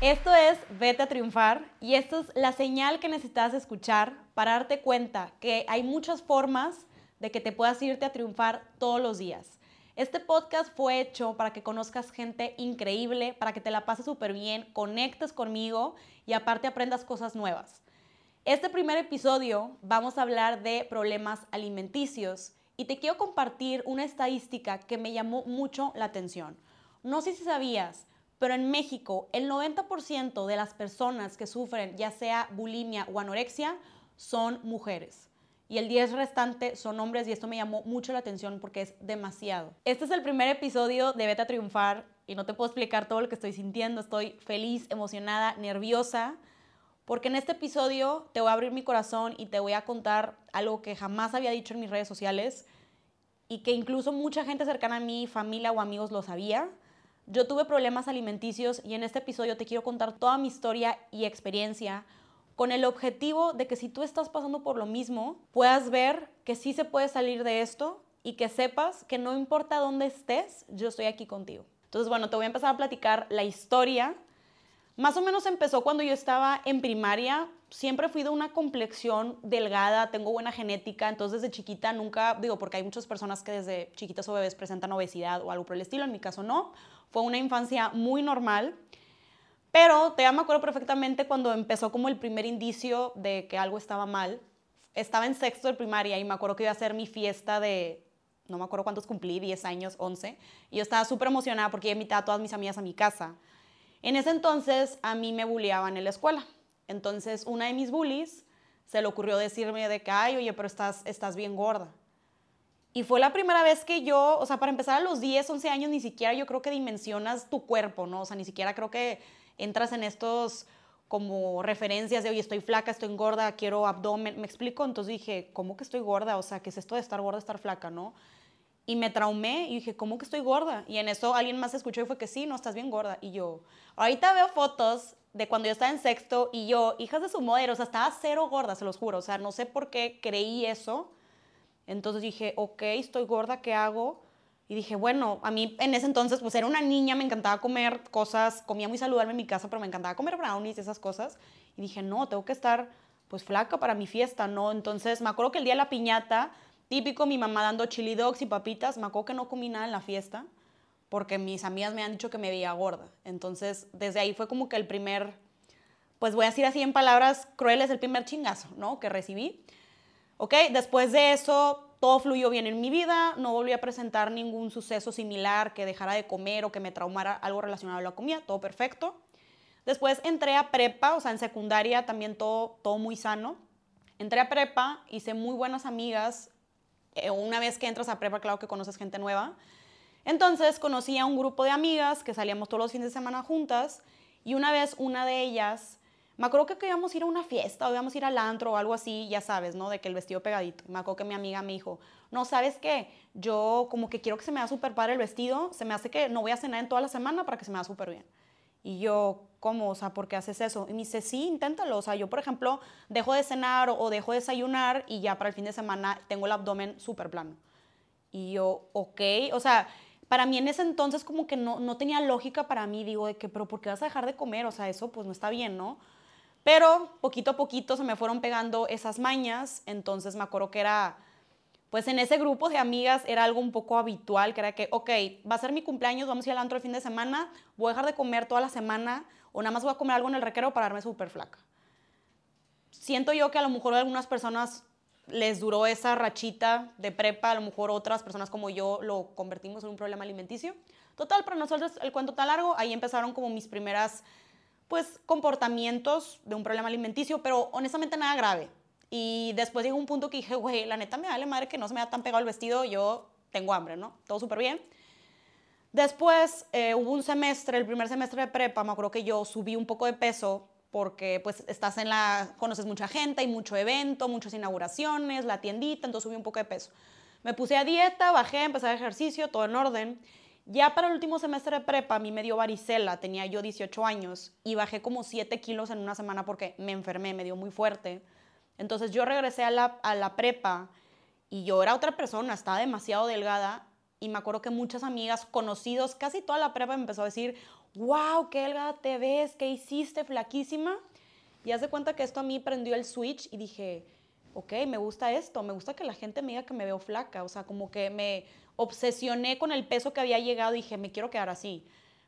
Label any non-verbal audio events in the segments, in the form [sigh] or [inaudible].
Esto es Vete a Triunfar y esto es la señal que necesitas escuchar para darte cuenta que hay muchas formas de que te puedas irte a triunfar todos los días. Este podcast fue hecho para que conozcas gente increíble, para que te la pases súper bien, conectes conmigo y aparte aprendas cosas nuevas. Este primer episodio vamos a hablar de problemas alimenticios y te quiero compartir una estadística que me llamó mucho la atención. No sé si sabías, pero en México el 90% de las personas que sufren ya sea bulimia o anorexia son mujeres. Y el 10 restante son hombres y esto me llamó mucho la atención porque es demasiado. Este es el primer episodio de Vete a Triunfar y no te puedo explicar todo lo que estoy sintiendo. Estoy feliz, emocionada, nerviosa porque en este episodio te voy a abrir mi corazón y te voy a contar algo que jamás había dicho en mis redes sociales y que incluso mucha gente cercana a mí, familia o amigos lo sabía. Yo tuve problemas alimenticios y en este episodio te quiero contar toda mi historia y experiencia con el objetivo de que si tú estás pasando por lo mismo, puedas ver que sí se puede salir de esto y que sepas que no importa dónde estés, yo estoy aquí contigo. Entonces, bueno, te voy a empezar a platicar la historia más o menos empezó cuando yo estaba en primaria. Siempre fui de una complexión delgada, tengo buena genética, entonces desde chiquita nunca, digo, porque hay muchas personas que desde chiquitas o bebés presentan obesidad o algo por el estilo, en mi caso no. Fue una infancia muy normal. Pero te me acuerdo perfectamente cuando empezó como el primer indicio de que algo estaba mal. Estaba en sexto de primaria y me acuerdo que iba a hacer mi fiesta de, no me acuerdo cuántos cumplí, 10 años, 11. Y yo estaba súper emocionada porque invité a todas mis amigas a mi casa. En ese entonces a mí me bulliaban en la escuela. Entonces una de mis bullies se le ocurrió decirme de que, ay, oye, pero estás, estás bien gorda. Y fue la primera vez que yo, o sea, para empezar a los 10, 11 años, ni siquiera yo creo que dimensionas tu cuerpo, ¿no? O sea, ni siquiera creo que entras en estos como referencias de, oye, estoy flaca, estoy gorda, quiero abdomen, me explico. Entonces dije, ¿cómo que estoy gorda? O sea, ¿qué es esto de estar gorda, estar flaca, no? Y me traumé y dije, ¿cómo que estoy gorda? Y en eso alguien más escuchó y fue que sí, no, estás bien gorda. Y yo, ahorita veo fotos de cuando yo estaba en sexto y yo, hijas de su madre, o sea, estaba cero gorda, se los juro. O sea, no sé por qué creí eso. Entonces dije, ok, estoy gorda, ¿qué hago? Y dije, bueno, a mí en ese entonces, pues era una niña, me encantaba comer cosas, comía muy saludable en mi casa, pero me encantaba comer brownies y esas cosas. Y dije, no, tengo que estar pues flaca para mi fiesta, ¿no? Entonces me acuerdo que el día de la piñata Típico mi mamá dando chili dogs y papitas. Me acuerdo que no comí nada en la fiesta porque mis amigas me han dicho que me veía gorda. Entonces, desde ahí fue como que el primer, pues voy a decir así en palabras crueles, el primer chingazo, ¿no? Que recibí. ¿Ok? Después de eso, todo fluyó bien en mi vida. No volví a presentar ningún suceso similar que dejara de comer o que me traumara algo relacionado a la comida. Todo perfecto. Después entré a prepa, o sea, en secundaria también todo, todo muy sano. Entré a prepa, hice muy buenas amigas, eh, una vez que entras a prepa, claro que conoces gente nueva. Entonces conocí a un grupo de amigas que salíamos todos los fines de semana juntas y una vez una de ellas, me acuerdo que a ir a una fiesta o íbamos a ir al antro o algo así, ya sabes, ¿no? De que el vestido pegadito. Me acuerdo que mi amiga me dijo, no, ¿sabes qué? Yo como que quiero que se me haga súper padre el vestido, se me hace que no voy a cenar en toda la semana para que se me haga súper bien. Y yo, ¿cómo? O sea, ¿por qué haces eso? Y me dice, sí, inténtalo. O sea, yo, por ejemplo, dejo de cenar o dejo de desayunar y ya para el fin de semana tengo el abdomen súper plano. Y yo, ok. O sea, para mí en ese entonces como que no, no tenía lógica para mí. Digo, de que, pero ¿por qué vas a dejar de comer? O sea, eso pues no está bien, ¿no? Pero poquito a poquito se me fueron pegando esas mañas. Entonces me acuerdo que era pues en ese grupo de amigas era algo un poco habitual, que era que, ok, va a ser mi cumpleaños, vamos a ir al antro el fin de semana, voy a dejar de comer toda la semana o nada más voy a comer algo en el recreo para darme súper flaca. Siento yo que a lo mejor a algunas personas les duró esa rachita de prepa, a lo mejor otras personas como yo lo convertimos en un problema alimenticio. Total, para nosotros el cuento tan largo, ahí empezaron como mis primeras pues comportamientos de un problema alimenticio, pero honestamente nada grave. Y después llegó un punto que dije, güey, la neta me vale madre que no se me ha tan pegado el vestido, yo tengo hambre, ¿no? Todo súper bien. Después eh, hubo un semestre, el primer semestre de prepa, me acuerdo que yo subí un poco de peso porque pues estás en la, conoces mucha gente, hay mucho evento, muchas inauguraciones, la tiendita, entonces subí un poco de peso. Me puse a dieta, bajé, empecé a ejercicio, todo en orden. Ya para el último semestre de prepa, a mí me dio varicela, tenía yo 18 años y bajé como 7 kilos en una semana porque me enfermé, me dio muy fuerte. Entonces yo regresé a la, a la prepa y yo era otra persona, estaba demasiado delgada y me acuerdo que muchas amigas, conocidos, casi toda la prepa me empezó a decir, wow, qué delgada te ves, qué hiciste, flaquísima. Y haz de cuenta que esto a mí prendió el switch y dije, ok, me gusta esto, me gusta que la gente me diga que me veo flaca, o sea, como que me obsesioné con el peso que había llegado y dije, me quiero quedar así.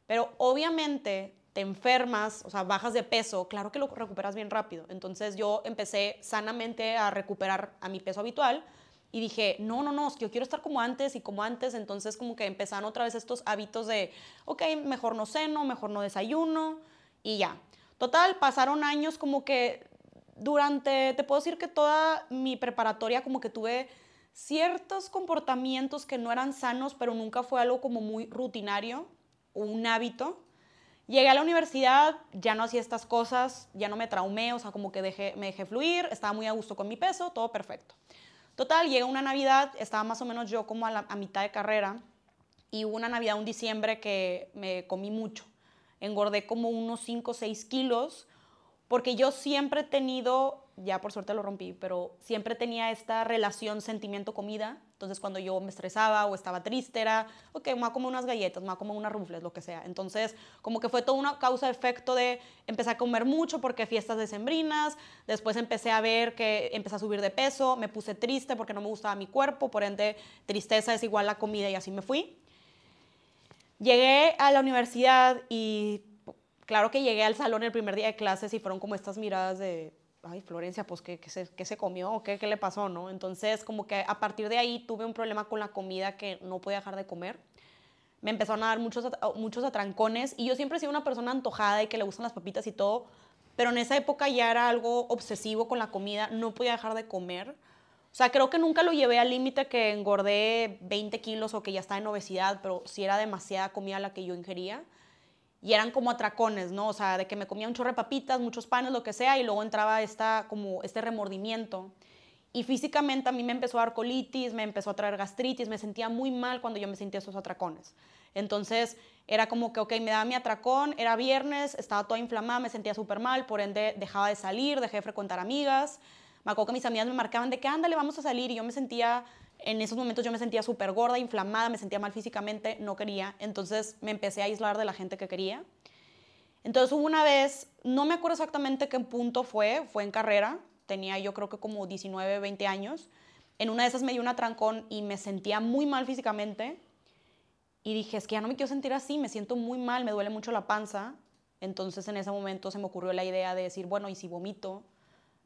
Pero obviamente te enfermas, o sea, bajas de peso, claro que lo recuperas bien rápido. Entonces yo empecé sanamente a recuperar a mi peso habitual y dije, no, no, no, es que yo quiero estar como antes y como antes. Entonces como que empezaron otra vez estos hábitos de, ok, mejor no ceno, mejor no desayuno y ya. Total, pasaron años como que durante, te puedo decir que toda mi preparatoria como que tuve ciertos comportamientos que no eran sanos, pero nunca fue algo como muy rutinario o un hábito. Llegué a la universidad, ya no hacía estas cosas, ya no me traumé, o sea, como que dejé, me dejé fluir, estaba muy a gusto con mi peso, todo perfecto. Total, llega una Navidad, estaba más o menos yo como a, a mitad de carrera, y hubo una Navidad, un diciembre que me comí mucho. Engordé como unos 5 o 6 kilos, porque yo siempre he tenido, ya por suerte lo rompí, pero siempre tenía esta relación sentimiento-comida. Entonces cuando yo me estresaba o estaba triste era, ok, me voy a comer unas galletas, me voy a comer unas rufles, lo que sea. Entonces como que fue toda una causa-efecto de empezar a comer mucho porque fiestas decembrinas, después empecé a ver que empecé a subir de peso, me puse triste porque no me gustaba mi cuerpo, por ende tristeza es igual a comida y así me fui. Llegué a la universidad y claro que llegué al salón el primer día de clases y fueron como estas miradas de, ay, Florencia, pues, ¿qué, se, comió qué, qué le pasó, no? Entonces, como que a partir de ahí tuve un problema con la comida que no podía dejar de comer. Me empezaron a dar muchos, muchos atrancones y yo siempre he sido una persona antojada y que le gustan las papitas y todo, pero en esa época ya era algo obsesivo con la comida, no podía dejar de comer. O sea, creo que nunca lo llevé al límite que engordé 20 kilos o que ya estaba en obesidad, pero sí era demasiada comida la que yo ingería y eran como atracones, ¿no? O sea, de que me comía un chorro de papitas, muchos panes, lo que sea, y luego entraba esta, como este remordimiento. Y físicamente a mí me empezó a dar colitis, me empezó a traer gastritis, me sentía muy mal cuando yo me sentía esos atracones. Entonces era como que, ok, me daba mi atracón, era viernes, estaba toda inflamada, me sentía súper mal, por ende dejaba de salir, dejé de frecuentar amigas. Me acuerdo que mis amigas me marcaban de que, ándale, vamos a salir, y yo me sentía en esos momentos yo me sentía súper gorda, inflamada, me sentía mal físicamente, no quería. Entonces me empecé a aislar de la gente que quería. Entonces hubo una vez, no me acuerdo exactamente qué punto fue, fue en carrera, tenía yo creo que como 19, 20 años. En una de esas me dio una trancón y me sentía muy mal físicamente. Y dije, es que ya no me quiero sentir así, me siento muy mal, me duele mucho la panza. Entonces en ese momento se me ocurrió la idea de decir, bueno, ¿y si vomito?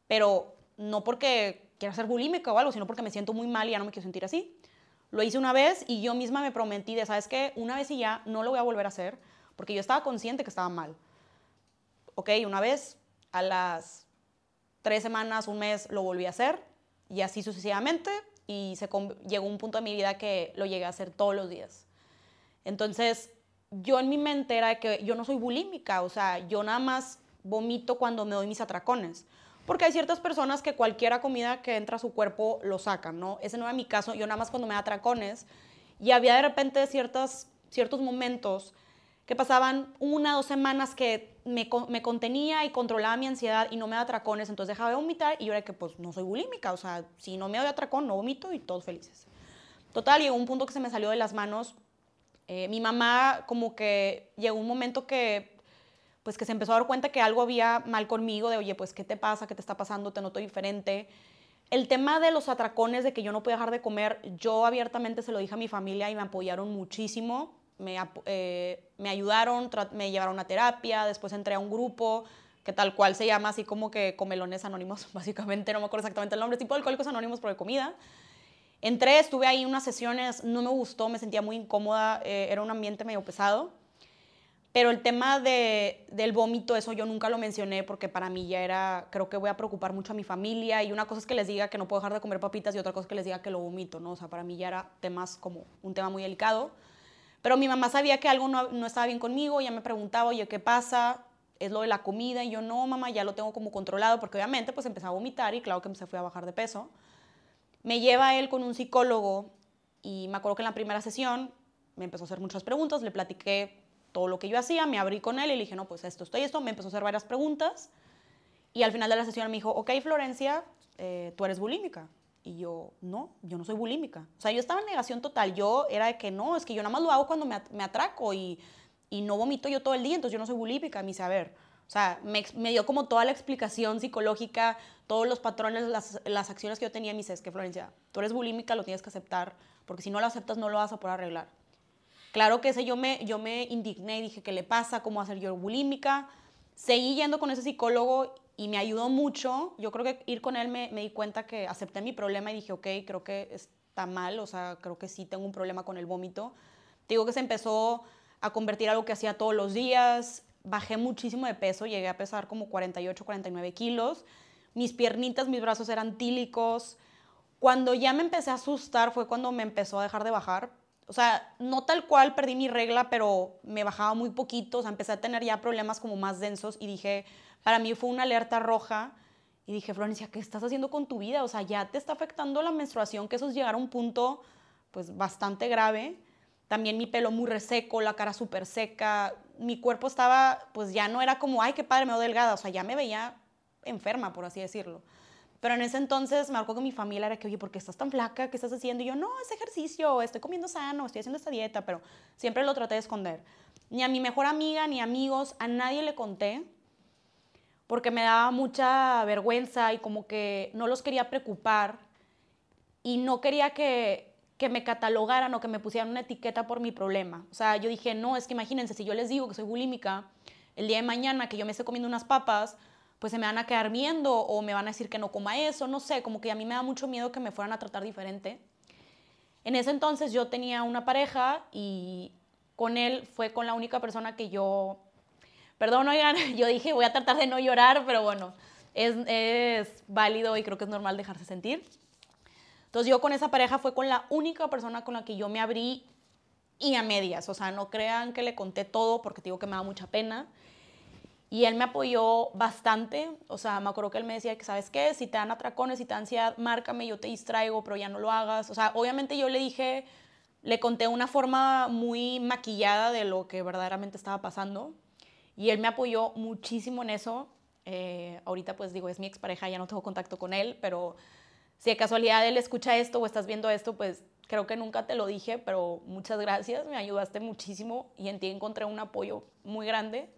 Pero no porque quiero ser bulímica o algo, sino porque me siento muy mal y ya no me quiero sentir así. Lo hice una vez y yo misma me prometí de, ¿sabes qué? Una vez y ya no lo voy a volver a hacer porque yo estaba consciente que estaba mal. Ok, una vez, a las tres semanas, un mes, lo volví a hacer y así sucesivamente y se llegó un punto de mi vida que lo llegué a hacer todos los días. Entonces, yo en mi mente era que yo no soy bulímica, o sea, yo nada más vomito cuando me doy mis atracones. Porque hay ciertas personas que cualquiera comida que entra a su cuerpo lo sacan, ¿no? Ese no era mi caso. Yo nada más cuando me da tracones y había de repente ciertas, ciertos momentos que pasaban una dos semanas que me, me, contenía y controlaba mi ansiedad y no me da tracones, entonces dejaba de vomitar y yo era que pues no soy bulímica, o sea, si no me doy atracón, no vomito y todos felices. Total, llegó un punto que se me salió de las manos. Eh, mi mamá como que llegó un momento que pues que se empezó a dar cuenta que algo había mal conmigo, de oye, pues, ¿qué te pasa? ¿Qué te está pasando? Te noto diferente. El tema de los atracones, de que yo no podía dejar de comer, yo abiertamente se lo dije a mi familia y me apoyaron muchísimo. Me, eh, me ayudaron, me llevaron a terapia, después entré a un grupo que tal cual se llama así como que Comelones Anónimos, [laughs] básicamente, no me acuerdo exactamente el nombre, tipo Alcohólicos Anónimos por comida. Entré, estuve ahí unas sesiones, no me gustó, me sentía muy incómoda, eh, era un ambiente medio pesado. Pero el tema de, del vómito, eso yo nunca lo mencioné porque para mí ya era, creo que voy a preocupar mucho a mi familia y una cosa es que les diga que no puedo dejar de comer papitas y otra cosa es que les diga que lo vomito, ¿no? O sea, para mí ya era temas como un tema muy delicado. Pero mi mamá sabía que algo no, no estaba bien conmigo, ya me preguntaba, oye, ¿qué pasa? Es lo de la comida y yo, no, mamá, ya lo tengo como controlado porque obviamente pues empecé a vomitar y claro que se fue a bajar de peso. Me lleva él con un psicólogo y me acuerdo que en la primera sesión me empezó a hacer muchas preguntas, le platiqué todo lo que yo hacía, me abrí con él y le dije, no, pues esto, esto y esto, me empezó a hacer varias preguntas y al final de la sesión me dijo, ok, Florencia, eh, tú eres bulímica. Y yo, no, yo no soy bulímica. O sea, yo estaba en negación total. Yo era de que no, es que yo nada más lo hago cuando me, me atraco y, y no vomito yo todo el día, entonces yo no soy bulímica. Me dice, a ver, o sea, me, me dio como toda la explicación psicológica, todos los patrones, las, las acciones que yo tenía. Me dice, es que Florencia, tú eres bulímica, lo tienes que aceptar, porque si no lo aceptas no lo vas a poder arreglar. Claro que ese yo me, yo me indigné y dije, ¿qué le pasa? ¿Cómo hacer yo bulímica? Seguí yendo con ese psicólogo y me ayudó mucho. Yo creo que ir con él me, me di cuenta que acepté mi problema y dije, ok, creo que está mal, o sea, creo que sí tengo un problema con el vómito. Te digo que se empezó a convertir algo que hacía todos los días. Bajé muchísimo de peso, llegué a pesar como 48, 49 kilos. Mis piernitas, mis brazos eran tílicos. Cuando ya me empecé a asustar fue cuando me empezó a dejar de bajar. O sea, no tal cual perdí mi regla, pero me bajaba muy poquito. O sea, empecé a tener ya problemas como más densos y dije, para mí fue una alerta roja. Y dije, Florencia, ¿qué estás haciendo con tu vida? O sea, ya te está afectando la menstruación, que eso es llegar a un punto pues bastante grave. También mi pelo muy reseco, la cara súper seca. Mi cuerpo estaba, pues ya no era como, ay, qué padre, me veo delgada. O sea, ya me veía enferma, por así decirlo. Pero en ese entonces me acuerdo que mi familia era que, oye, ¿por qué estás tan flaca? ¿Qué estás haciendo? Y yo, no, es ejercicio, estoy comiendo sano, estoy haciendo esta dieta, pero siempre lo traté de esconder. Ni a mi mejor amiga, ni amigos, a nadie le conté, porque me daba mucha vergüenza y como que no los quería preocupar y no quería que, que me catalogaran o que me pusieran una etiqueta por mi problema. O sea, yo dije, no, es que imagínense, si yo les digo que soy bulímica, el día de mañana que yo me esté comiendo unas papas, pues se me van a quedar viendo o me van a decir que no coma eso, no sé, como que a mí me da mucho miedo que me fueran a tratar diferente. En ese entonces yo tenía una pareja y con él fue con la única persona que yo, perdón, oigan, [laughs] yo dije voy a tratar de no llorar, pero bueno, es, es válido y creo que es normal dejarse sentir. Entonces yo con esa pareja fue con la única persona con la que yo me abrí y a medias, o sea, no crean que le conté todo porque digo que me da mucha pena. Y él me apoyó bastante, o sea, me acuerdo que él me decía que, ¿sabes qué? Si te dan atracones, si te dan ansiedad, márcame, yo te distraigo, pero ya no lo hagas. O sea, obviamente yo le dije, le conté una forma muy maquillada de lo que verdaderamente estaba pasando. Y él me apoyó muchísimo en eso. Eh, ahorita pues digo, es mi expareja, ya no tengo contacto con él, pero si de casualidad él escucha esto o estás viendo esto, pues creo que nunca te lo dije, pero muchas gracias, me ayudaste muchísimo y en ti encontré un apoyo muy grande.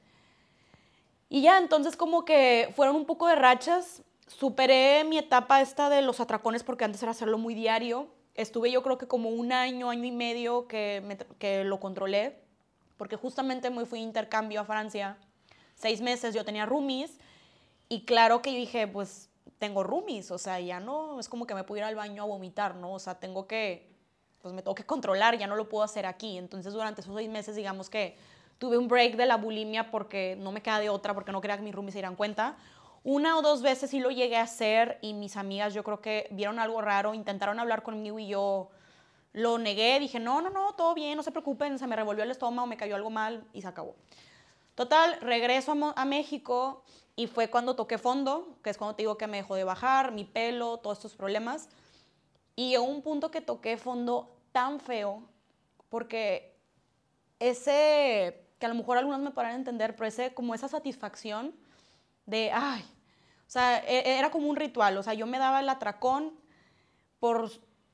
Y ya, entonces como que fueron un poco de rachas. Superé mi etapa esta de los atracones porque antes era hacerlo muy diario. Estuve yo creo que como un año, año y medio que, que lo controlé, porque justamente me fui a intercambio a Francia. Seis meses yo tenía roomies y claro que dije, pues tengo roomies, o sea, ya no es como que me pudiera ir al baño a vomitar, ¿no? O sea, tengo que, pues me tengo que controlar, ya no lo puedo hacer aquí. Entonces durante esos seis meses, digamos que tuve un break de la bulimia porque no me queda de otra, porque no quería que mis roomies se dieran cuenta. Una o dos veces sí lo llegué a hacer y mis amigas yo creo que vieron algo raro, intentaron hablar conmigo y yo lo negué, dije, no, no, no, todo bien, no se preocupen, se me revolvió el estómago, me cayó algo mal y se acabó. Total, regreso a, a México y fue cuando toqué fondo, que es cuando te digo que me dejó de bajar, mi pelo, todos estos problemas. Y llegó un punto que toqué fondo tan feo, porque ese que a lo mejor algunos me podrán entender, pero ese, como esa satisfacción de, ay, o sea, e, era como un ritual, o sea, yo me daba el atracón por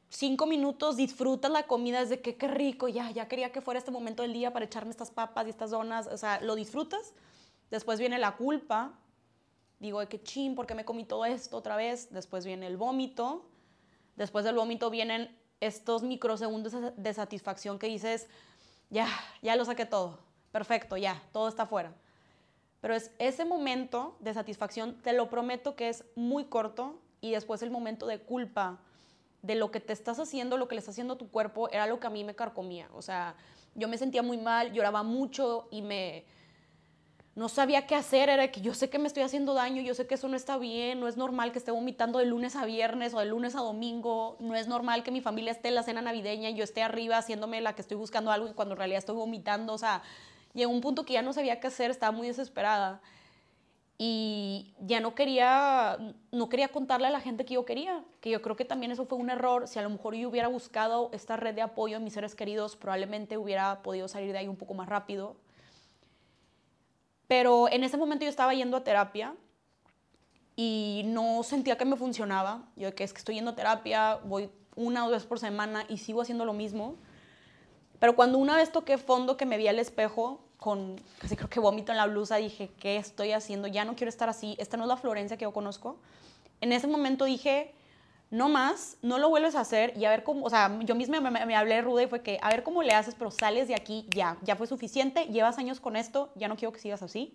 cinco minutos, disfrutas la comida, es de que qué rico, ya, ya quería que fuera este momento del día para echarme estas papas y estas donas, o sea, lo disfrutas, después viene la culpa, digo de que chin, ¿por qué me comí todo esto otra vez? Después viene el vómito, después del vómito vienen estos microsegundos de satisfacción que dices, ya, ya lo saqué todo, perfecto, ya, todo está fuera. Pero es ese momento de satisfacción, te lo prometo que es muy corto y después el momento de culpa de lo que te estás haciendo, lo que le está haciendo a tu cuerpo, era lo que a mí me carcomía. O sea, yo me sentía muy mal, lloraba mucho y me, no sabía qué hacer, era que yo sé que me estoy haciendo daño, yo sé que eso no está bien, no es normal que esté vomitando de lunes a viernes o de lunes a domingo, no es normal que mi familia esté en la cena navideña y yo esté arriba haciéndome la que estoy buscando algo y cuando en realidad estoy vomitando, o sea, llegó un punto que ya no sabía qué hacer, estaba muy desesperada y ya no quería, no quería contarle a la gente que yo quería, que yo creo que también eso fue un error, si a lo mejor yo hubiera buscado esta red de apoyo en mis seres queridos, probablemente hubiera podido salir de ahí un poco más rápido pero en ese momento yo estaba yendo a terapia y no sentía que me funcionaba. Yo que es que estoy yendo a terapia, voy una o dos por semana y sigo haciendo lo mismo. Pero cuando una vez toqué fondo que me vi al espejo, con, casi creo que vómito en la blusa, dije, ¿qué estoy haciendo? Ya no quiero estar así, esta no es la Florencia que yo conozco. En ese momento dije, no más, no lo vuelves a hacer y a ver cómo, o sea, yo misma me, hablé ruda y fue que, a ver cómo le haces, pero sales de aquí ya, ya fue suficiente, llevas años con esto, ya no quiero que sigas así.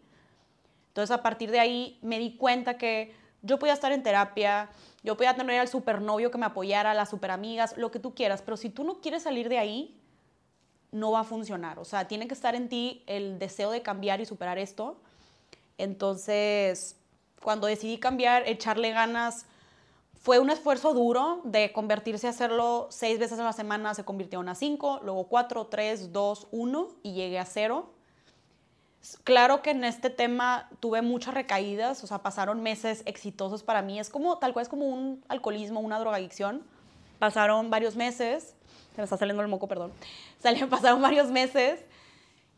Entonces a partir de ahí me di cuenta que yo podía estar en terapia, yo podía tener al supernovio que me apoyara, las superamigas, lo que tú quieras, pero si tú no quieres salir de ahí, no va a funcionar. O sea, tiene que estar en ti el deseo de cambiar y superar esto. Entonces, cuando decidí cambiar, echarle ganas, fue un esfuerzo duro de convertirse a hacerlo seis veces a la semana, se convirtió en a cinco, luego cuatro, tres, dos, uno y llegué a cero. Claro que en este tema tuve muchas recaídas, o sea, pasaron meses exitosos para mí. Es como, tal cual es como un alcoholismo, una drogadicción. Pasaron varios meses, se me está saliendo el moco, perdón. [laughs] Pasaron varios meses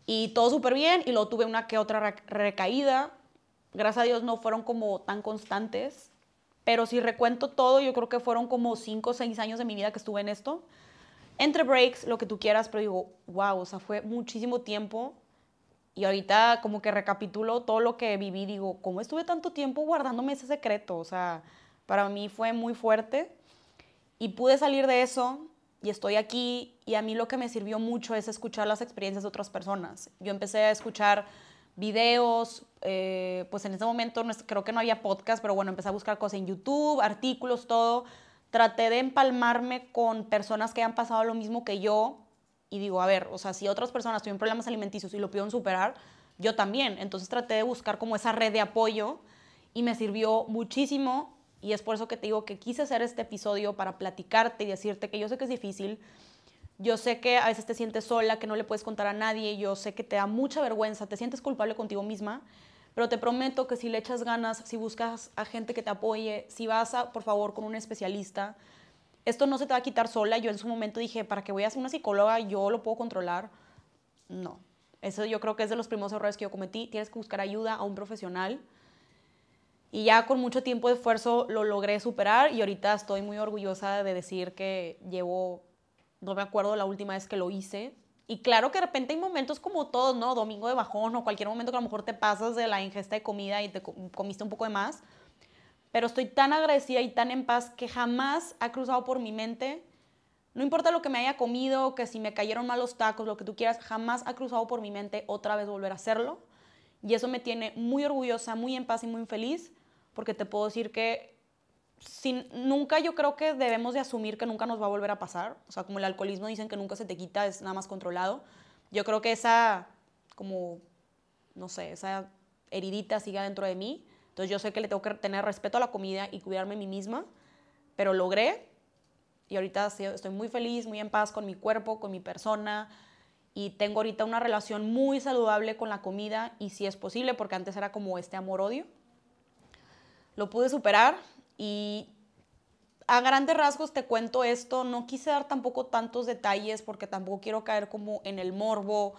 y todo súper bien y luego tuve una que otra recaída. Gracias a Dios no fueron como tan constantes, pero si recuento todo, yo creo que fueron como 5 o 6 años de mi vida que estuve en esto. Entre breaks, lo que tú quieras, pero digo, wow, o sea, fue muchísimo tiempo y ahorita como que recapitulo todo lo que viví, digo, ¿cómo estuve tanto tiempo guardándome ese secreto? O sea, para mí fue muy fuerte y pude salir de eso y estoy aquí y a mí lo que me sirvió mucho es escuchar las experiencias de otras personas. Yo empecé a escuchar videos, eh, pues en ese momento creo que no había podcast, pero bueno, empecé a buscar cosas en YouTube, artículos, todo. Traté de empalmarme con personas que han pasado lo mismo que yo y digo, a ver, o sea, si otras personas tienen problemas alimenticios y lo piden superar, yo también. Entonces traté de buscar como esa red de apoyo y me sirvió muchísimo y es por eso que te digo que quise hacer este episodio para platicarte y decirte que yo sé que es difícil, yo sé que a veces te sientes sola, que no le puedes contar a nadie, yo sé que te da mucha vergüenza, te sientes culpable contigo misma, pero te prometo que si le echas ganas, si buscas a gente que te apoye, si vas a, por favor, con un especialista, esto no se te va a quitar sola. Yo en su momento dije, ¿para qué voy a ser una psicóloga? Yo lo puedo controlar. No. Eso yo creo que es de los primeros errores que yo cometí. Tienes que buscar ayuda a un profesional. Y ya con mucho tiempo de esfuerzo lo logré superar y ahorita estoy muy orgullosa de decir que llevo, no me acuerdo la última vez que lo hice. Y claro que de repente hay momentos como todos, ¿no? Domingo de bajón o cualquier momento que a lo mejor te pasas de la ingesta de comida y te comiste un poco de más pero estoy tan agradecida y tan en paz que jamás ha cruzado por mi mente, no importa lo que me haya comido, que si me cayeron mal los tacos, lo que tú quieras, jamás ha cruzado por mi mente otra vez volver a hacerlo. Y eso me tiene muy orgullosa, muy en paz y muy feliz, porque te puedo decir que sin, nunca yo creo que debemos de asumir que nunca nos va a volver a pasar. O sea, como el alcoholismo dicen que nunca se te quita, es nada más controlado. Yo creo que esa, como, no sé, esa heridita sigue dentro de mí entonces yo sé que le tengo que tener respeto a la comida y cuidarme a mí misma, pero logré y ahorita estoy muy feliz, muy en paz con mi cuerpo, con mi persona y tengo ahorita una relación muy saludable con la comida y si es posible, porque antes era como este amor-odio, lo pude superar y a grandes rasgos te cuento esto, no quise dar tampoco tantos detalles porque tampoco quiero caer como en el morbo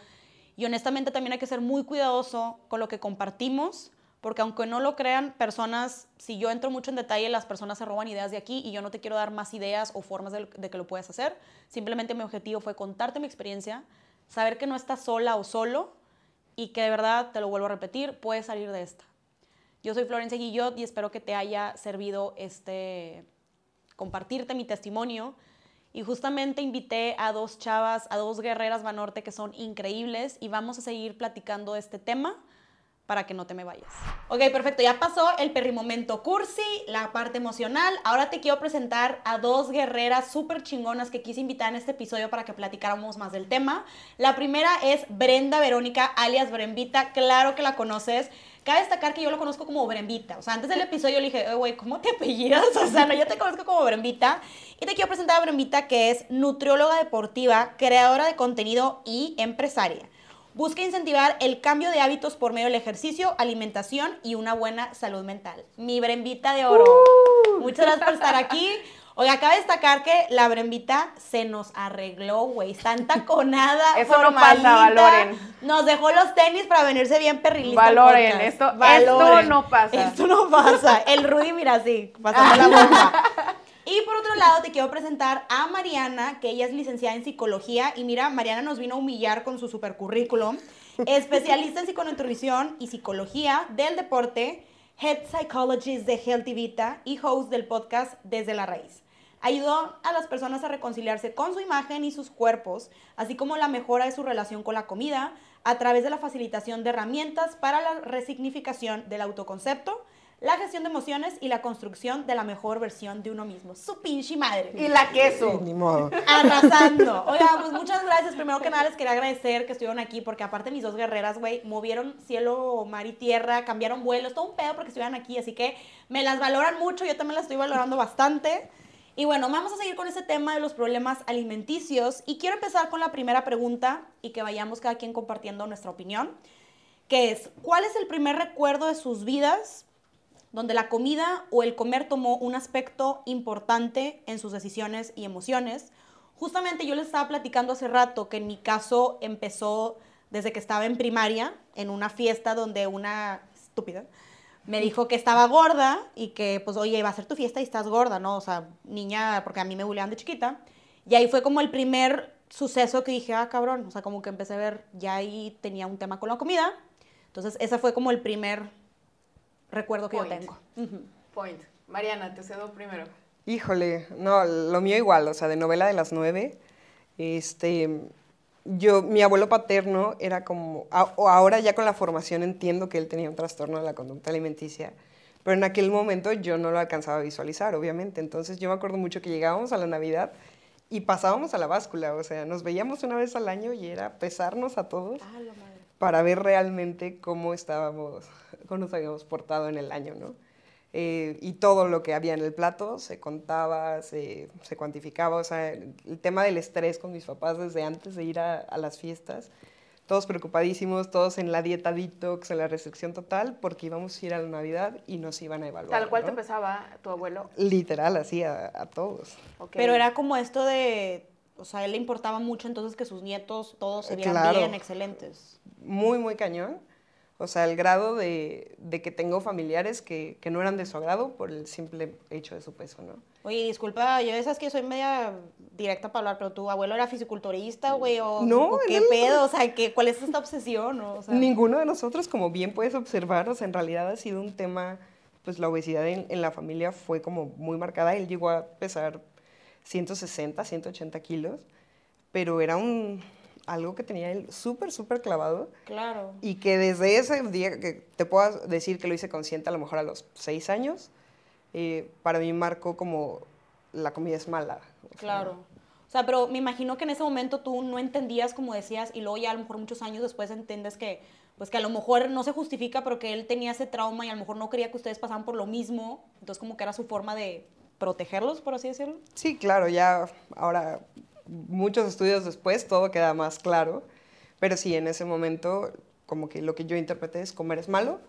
y honestamente también hay que ser muy cuidadoso con lo que compartimos porque aunque no lo crean, personas, si yo entro mucho en detalle, las personas se roban ideas de aquí y yo no te quiero dar más ideas o formas de, que lo puedas hacer. Simplemente mi objetivo fue contarte mi experiencia, saber que no estás sola o solo y que de verdad, te lo vuelvo a repetir, puedes salir de esta. Yo soy Florencia Guillot y espero que te haya servido este compartirte mi testimonio. Y justamente invité a dos chavas, a dos guerreras Banorte que son increíbles y vamos a seguir platicando este tema para que no te me vayas. Ok, perfecto, ya pasó el perrimomento cursi, la parte emocional. Ahora te quiero presentar a dos guerreras súper chingonas que quise invitar en este episodio para que platicáramos más del tema. La primera es Brenda Verónica, alias Brembita, claro que la conoces. Cabe destacar que yo lo conozco como Brembita. O sea, antes del episodio le dije, güey, ¿cómo te [laughs] apellidas? O sea, no, yo te conozco como Brembita. Y te quiero presentar a Brembita, que es nutrióloga deportiva, creadora de contenido y empresaria. Busca incentivar el cambio de hábitos por medio del ejercicio, alimentación y una buena salud mental. Mi brembita de oro. Uh. Muchas gracias por estar aquí. Oiga, acaba de destacar que la brembita se nos arregló, güey. Está taconada. [laughs] Eso no pasa, valoren. Nos dejó los tenis para venirse bien perrilista. Valoren, esto, esto no pasa. Esto no pasa. El Rudy, mira así, pasando la bomba. Y por otro lado, te quiero presentar a Mariana, que ella es licenciada en psicología. Y mira, Mariana nos vino a humillar con su super currículum. especialista en psiconutrición y psicología del deporte, head psychologist de Healthy Vita y host del podcast Desde la Raíz. Ayudó a las personas a reconciliarse con su imagen y sus cuerpos, así como la mejora de su relación con la comida, a través de la facilitación de herramientas para la resignificación del autoconcepto, la gestión de emociones y la construcción de la mejor versión de uno mismo. Su pinche madre. Y la queso. Ni modo. Arrasando. Oiga, pues muchas gracias. Primero que nada les quería agradecer que estuvieron aquí porque aparte mis dos guerreras, güey, movieron cielo, mar y tierra, cambiaron vuelos, todo un pedo porque estuvieran aquí, así que me las valoran mucho, yo también las estoy valorando bastante. Y bueno, vamos a seguir con ese tema de los problemas alimenticios y quiero empezar con la primera pregunta y que vayamos cada quien compartiendo nuestra opinión, que es, ¿cuál es el primer recuerdo de sus vidas donde la comida o el comer tomó un aspecto importante en sus decisiones y emociones? Justamente yo les estaba platicando hace rato que en mi caso empezó desde que estaba en primaria, en una fiesta donde una estúpida me dijo que estaba gorda y que, pues, oye, va a ser tu fiesta y estás gorda, ¿no? O sea, niña, porque a mí me buleaban de chiquita. Y ahí fue como el primer suceso que dije, ah, cabrón, o sea, como que empecé a ver, ya ahí tenía un tema con la comida. Entonces, ese fue como el primer recuerdo que yo tengo. Point. Mariana, te cedo primero. Híjole, no, lo mío igual, o sea, de novela de las nueve, este, yo, mi abuelo paterno era como, o ahora ya con la formación entiendo que él tenía un trastorno de la conducta alimenticia, pero en aquel momento yo no lo alcanzaba a visualizar, obviamente. Entonces yo me acuerdo mucho que llegábamos a la Navidad y pasábamos a la báscula, o sea, nos veíamos una vez al año y era pesarnos a todos ah, para ver realmente cómo estábamos, cómo nos habíamos portado en el año, ¿no? Eh, y todo lo que había en el plato se contaba, se, se, cuantificaba, o sea, el tema del estrés con mis papás desde antes de ir a, a, las fiestas, todos preocupadísimos, todos en la dieta detox, en la restricción total, porque íbamos a ir a la Navidad y nos iban a evaluar. ¿Tal cual te empezaba tu abuelo? Literal, así a, a todos. Pero era como esto de, o sea, a él le importaba mucho entonces que sus nietos todos se vieran bien, excelentes. Muy, muy cañón. O sea, el grado de, que tengo familiares que, no eran de su agrado por el simple hecho de su peso, ¿no? Oye, disculpa, yo esas que soy media directa para hablar, pero tu abuelo era fisiculturista, güey, o, no, qué pedo, o sea, ¿qué, ¿cuál es esta obsesión? Ninguno de nosotros, como bien puedes observar, o sea, en realidad ha sido un tema, pues la obesidad en, en la familia fue como muy marcada. Él llegó a pesar 160, 180 kilos, pero era un, algo que tenía él súper, súper clavado. Claro. Y que desde ese día, que te puedo decir que lo hice consciente a lo mejor a los seis años, eh, para mí marcó como la comida es mala. claro. O sea, pero me imagino que en ese momento tú no entendías como decías y luego ya a lo mejor muchos años después entiendes que pues que a lo mejor no se justifica pero que él tenía ese trauma y a lo mejor no quería que ustedes pasaran por lo mismo, entonces como que era su forma de protegerlos, por así decirlo. Sí, claro, ya ahora muchos estudios después todo queda más claro, pero sí, en ese momento como que lo que yo interpreté es comer es malo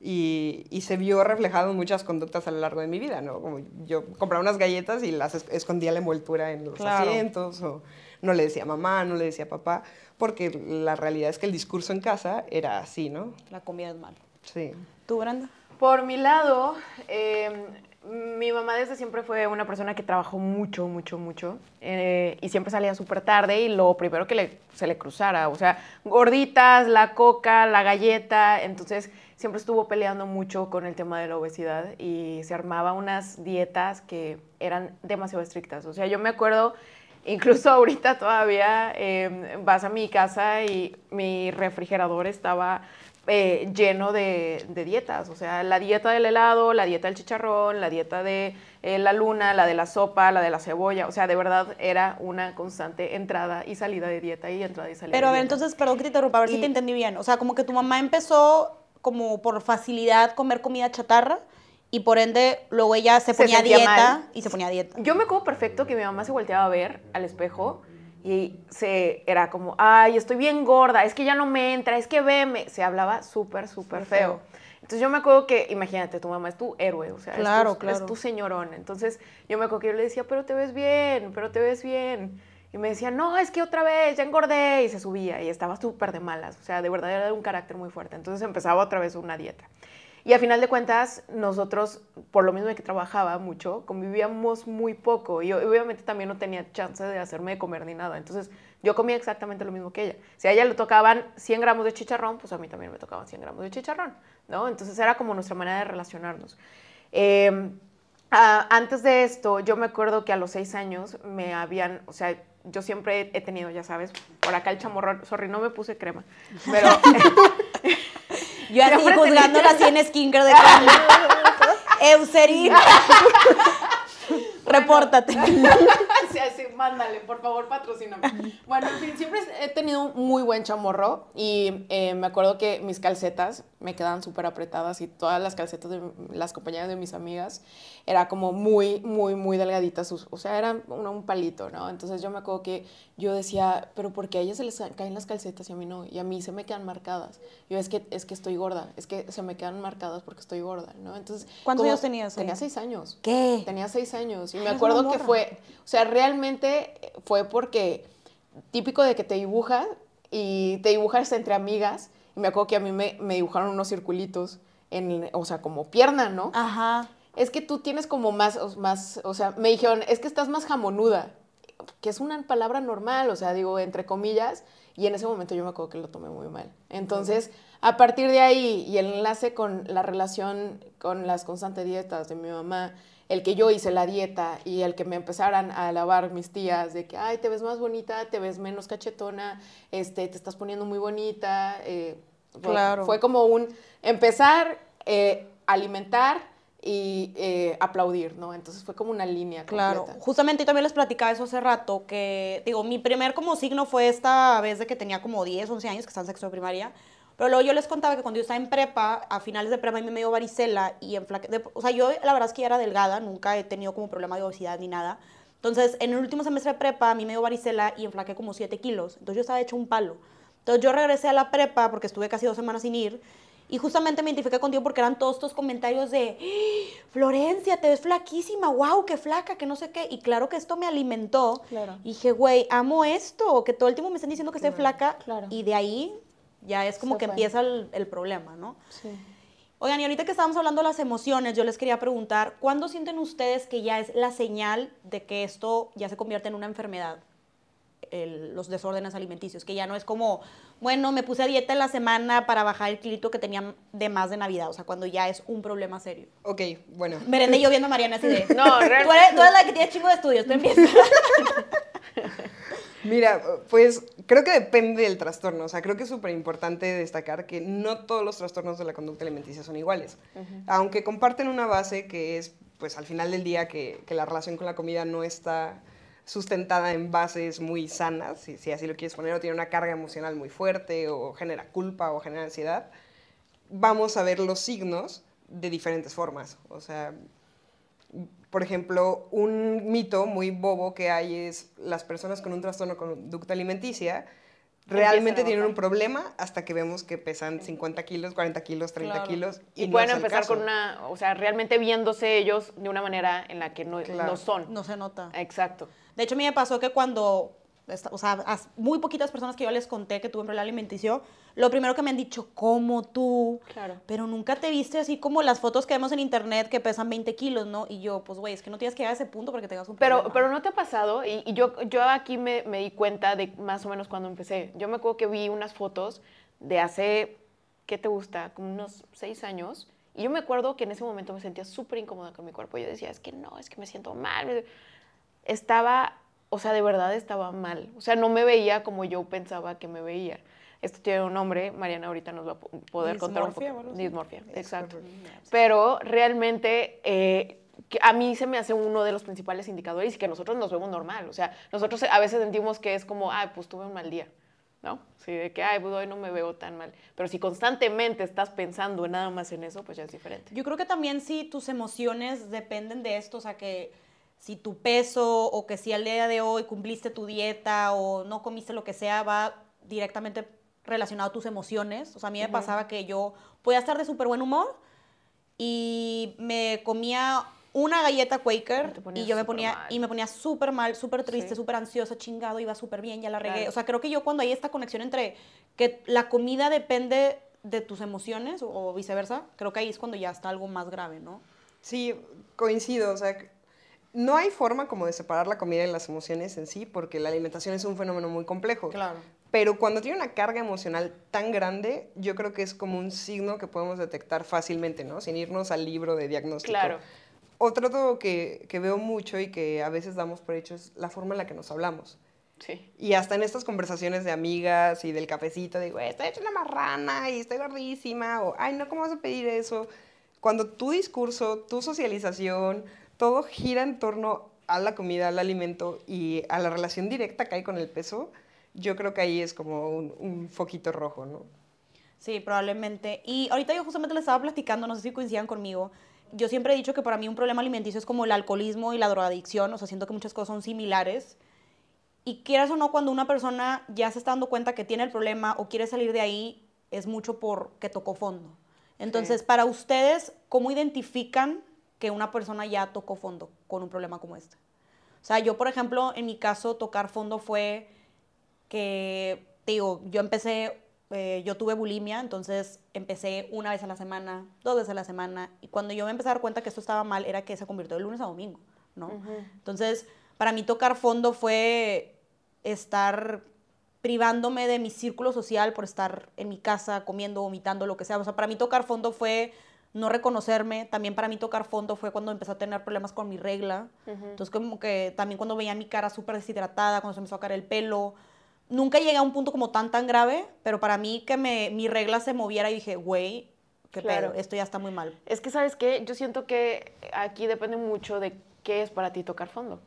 y, y, se vio reflejado en muchas conductas a lo largo de mi vida, ¿no? Como yo compraba unas galletas y las escondía la envoltura en los asientos o no le decía mamá, no le decía papá, porque la realidad es que el discurso en casa era así, ¿no? La comida es mala. Sí. ¿Tú, Brenda? Por mi lado, eh, mi mamá desde siempre fue una persona que trabajó mucho, mucho, mucho. Eh, y siempre salía súper tarde y lo primero que se le cruzara, o sea, gorditas, la coca, la galleta. Entonces siempre estuvo peleando mucho con el tema de la obesidad y se armaba unas dietas que eran demasiado estrictas. O sea, yo me acuerdo, incluso [laughs] ahorita todavía em, vas a mi casa y mi refrigerador estaba eh, lleno de, dietas, o sea, la dieta del helado, la dieta del chicharrón, la dieta de eh, la luna, la de la sopa, la de la cebolla, o sea, de verdad era una constante entrada y salida de dieta y entrada y salida Pero a ver, entonces, perdón que te interrumpa, a ver si te entendí bien, o sea, como que tu mamá empezó como por facilidad comer comida chatarra, y por ende luego ella se ponía dieta y se ponía dieta. Yo me acuerdo perfecto que mi mamá se volteaba a ver al espejo y se, era como, ay, estoy bien gorda, es que ya no me entra, es que veme. Se hablaba súper, súper feo. Entonces yo me acuerdo que, imagínate, tu mamá es tu héroe, o sea, claro, es, tu, claro. es tu señorón. Entonces yo me acuerdo que yo le decía, pero te ves bien, pero te ves bien. Y me decía, no, es que otra vez, ya engordé. Y se subía y estaba súper de malas. O sea, de verdad era de un carácter muy fuerte. Entonces empezaba otra vez una dieta. Y a final de cuentas, nosotros, por lo mismo de que trabajaba mucho, convivíamos muy poco. Y obviamente también no tenía chance de hacerme de comer ni nada. Entonces, yo comía exactamente lo mismo que ella. Si a ella le tocaban 100 gramos de chicharrón, pues a mí también me tocaban 100 gramos de chicharrón, ¿no? Entonces, era como nuestra manera de relacionarnos. Eh, antes de esto, yo me acuerdo que a los seis años me habían, o sea, yo siempre he tenido, ya sabes, por acá el chamorro, sorry, no me puse crema, pero... [laughs] [laughs] yo así juzgándola así en skincare de. Eucerin. [laughs] [laughs] Repórtate. [laughs] sí, sí, mándale, por favor, patrocíname. [laughs] Bueno, en fin, siempre he tenido un muy buen chamorro y eh, me acuerdo que mis calcetas me quedaban súper apretadas y todas las calcetas de las compañeras de mis amigas era como muy, muy, muy delgaditas, o sea, eran un, un palito, ¿no? Entonces yo me acuerdo que yo decía, pero ¿por qué a ellas se les caen las calcetas y a mí no? Y a mí se me quedan marcadas. Yo es que, es que estoy gorda, es que se me quedan marcadas porque estoy gorda, ¿no? Entonces... ¿Cuántos años tenías? Tenía seis años. ¿Qué? Tenía seis años. Y me acuerdo que fue, o sea, realmente fue porque típico de que te dibujas y te dibujas entre amigas. Y me acuerdo que a mí me, me dibujaron unos circulitos, en, o sea, como pierna, ¿no? Ajá es que tú tienes como más, más, o sea, me dijeron, es que estás más jamonuda, que es una palabra normal, o sea, digo, entre comillas, y en ese momento yo me acuerdo que lo tomé muy mal. Entonces, a partir de ahí, y el enlace con la relación con las constantes dietas de mi mamá, el que yo hice la dieta y el que me empezaran a alabar mis tías de que, ay, te ves más bonita, te ves menos cachetona, este, te estás poniendo muy bonita. Eh, claro. Fue como un empezar, eh, alimentar, y eh, aplaudir, ¿no? Entonces fue como una línea. Claro, justamente también les platicaba eso hace rato, que digo, mi primer como signo fue esta vez de que tenía como 10, 11 años, que estaba en sexto de primaria, pero luego yo les contaba que cuando yo estaba en prepa, a finales de prepa a mí me dio varicela y en o sea, yo la verdad es que ya era delgada, nunca he tenido como problema de obesidad ni nada. Entonces, en el último semestre de prepa a mí me dio varicela y enflaqué como 7 kilos. Entonces yo estaba hecho un palo. Entonces yo regresé a la prepa porque estuve casi dos semanas sin ir y justamente me identifiqué contigo porque eran todos estos comentarios de, ¡Ah! Florencia, te ves flaquísima, wow, qué flaca, que no sé qué. Y claro que esto me alimentó. Claro. Y dije, güey, amo esto, que todo el tiempo me están diciendo que estoy flaca. Claro. Y de ahí ya es como que empieza el, problema, ¿no? Sí. Oigan, y ahorita que estábamos hablando de las emociones, yo les quería preguntar, ¿cuándo sienten ustedes que ya es la señal de que esto ya se convierte en una enfermedad? los desórdenes alimenticios, que ya no es como, bueno, me puse a dieta en la semana para bajar el kilito que tenía de más de Navidad, o sea, cuando ya es un problema serio. Ok, bueno. Merende yo viendo a Mariana así de, [laughs] no, tú eres, tú eres la que tiene chingo de estudios, tú empiezas. [laughs] Mira, pues creo que depende del trastorno. O sea, creo que es súper importante destacar que no todos los trastornos de la conducta alimenticia son iguales. Aunque comparten una base que es, pues al final del día, que, que, la relación con la comida no está sustentada en bases muy sanas, si, si, así lo quieres poner, o tiene una carga emocional muy fuerte, o genera culpa, o genera ansiedad, vamos a ver los signos de diferentes formas. O sea, por ejemplo, un mito muy bobo que hay es las personas con un trastorno conducta alimenticia realmente tienen un problema hasta que vemos que pesan 50 kilos, 40 kilos, 30 kilos. Y, pueden empezar con una, o sea, realmente viéndose ellos de una manera en la que no, no son. No se nota. Exacto. De hecho, a mí me pasó que cuando, o sea, a muy poquitas personas que yo les conté que tuve un problema alimenticio, lo primero que me han dicho, ¿cómo tú? Claro. Pero nunca te viste así como las fotos que vemos en internet que pesan 20 kilos, ¿no? Y yo, pues, güey, es que no tienes que llegar a ese punto porque tengas un pero, Pero no te ha pasado, y, yo, yo aquí me, me di cuenta de más o menos cuando empecé. Yo me acuerdo que vi unas fotos de hace, ¿qué te gusta? Como unos seis años. Y yo me acuerdo que en ese momento me sentía súper incómoda con mi cuerpo. Yo decía, es que no, es que me siento mal estaba, o sea, de verdad estaba mal. O sea, no me veía como yo pensaba que me veía. Esto tiene un nombre, Mariana ahorita nos va a poder contar un poco. Dismorfia, exacto. Pero realmente eh, a mí se me hace uno de los principales indicadores y que nosotros nos vemos normal. O sea, nosotros a veces sentimos que es como, ay, pues tuve un mal día. ¿no? Sí, de que, ay, pues hoy no me veo tan mal. Pero si constantemente estás pensando nada más en eso, pues ya es diferente. Yo creo que también si tus emociones dependen de esto, o sea, que si tu peso o que si al día de hoy cumpliste tu dieta o no comiste lo que sea, va directamente relacionado a tus emociones. O sea, a mí me pasaba que yo podía estar de súper buen humor y me comía una galleta Quaker y yo me ponía y me ponía súper mal, súper triste, súper ansiosa, chingado, iba súper bien, ya la regué. O sea, creo que yo cuando hay esta conexión entre que la comida depende de tus emociones o viceversa, creo que ahí es cuando ya está algo más grave, ¿no? Sí, coincido, o sea, no hay forma como de separar la comida y las emociones en sí, porque la alimentación es un fenómeno muy complejo. Claro. Pero cuando tiene una carga emocional tan grande, yo creo que es como un signo que podemos detectar fácilmente, ¿no? Sin irnos al libro de diagnóstico. Claro. Otro que, que veo mucho y que a veces damos por hecho es la forma en la que nos hablamos. Sí. Y hasta en estas conversaciones de amigas y del cafecito, digo, estoy hecha una marrana y estoy gordísima, o, ay, no, ¿cómo vas a pedir eso? Cuando tu discurso, tu socialización, todo gira en torno a la comida, al alimento y a la relación directa que hay con el peso, yo creo que ahí es como un, foquito rojo, ¿no? Sí, probablemente. Y ahorita yo justamente le estaba platicando, no sé si coincidan conmigo, yo siempre he dicho que para mí un problema alimenticio es como el alcoholismo y la drogadicción, o sea, siento que muchas cosas son similares. Y quieras o no, cuando una persona ya se está dando cuenta que tiene el problema o quiere salir de ahí, es mucho porque tocó fondo. Entonces, para ustedes, ¿cómo identifican que una persona ya tocó fondo con un problema como este. O sea, yo, por ejemplo, en mi caso, tocar fondo fue que, digo, yo empecé, eh, yo tuve bulimia, entonces empecé una vez a la semana, dos veces a la semana, y cuando yo me empecé a dar cuenta que esto estaba mal, era que se convirtió de lunes a domingo, ¿no? Entonces, para mí tocar fondo fue estar privándome de mi círculo social por estar en mi casa comiendo, vomitando, lo que sea. O sea, para mí tocar fondo fue no reconocerme. También para mí tocar fondo fue cuando empecé a tener problemas con mi regla. Entonces como que también cuando veía mi cara súper deshidratada, cuando se empezó a caer el pelo. Nunca llegué a un punto como tan, tan grave, pero para mí que me, mi regla se moviera y dije, güey, qué claro. esto ya está muy mal. Es que, ¿sabes qué? Yo siento que aquí depende mucho de qué es para ti tocar fondo.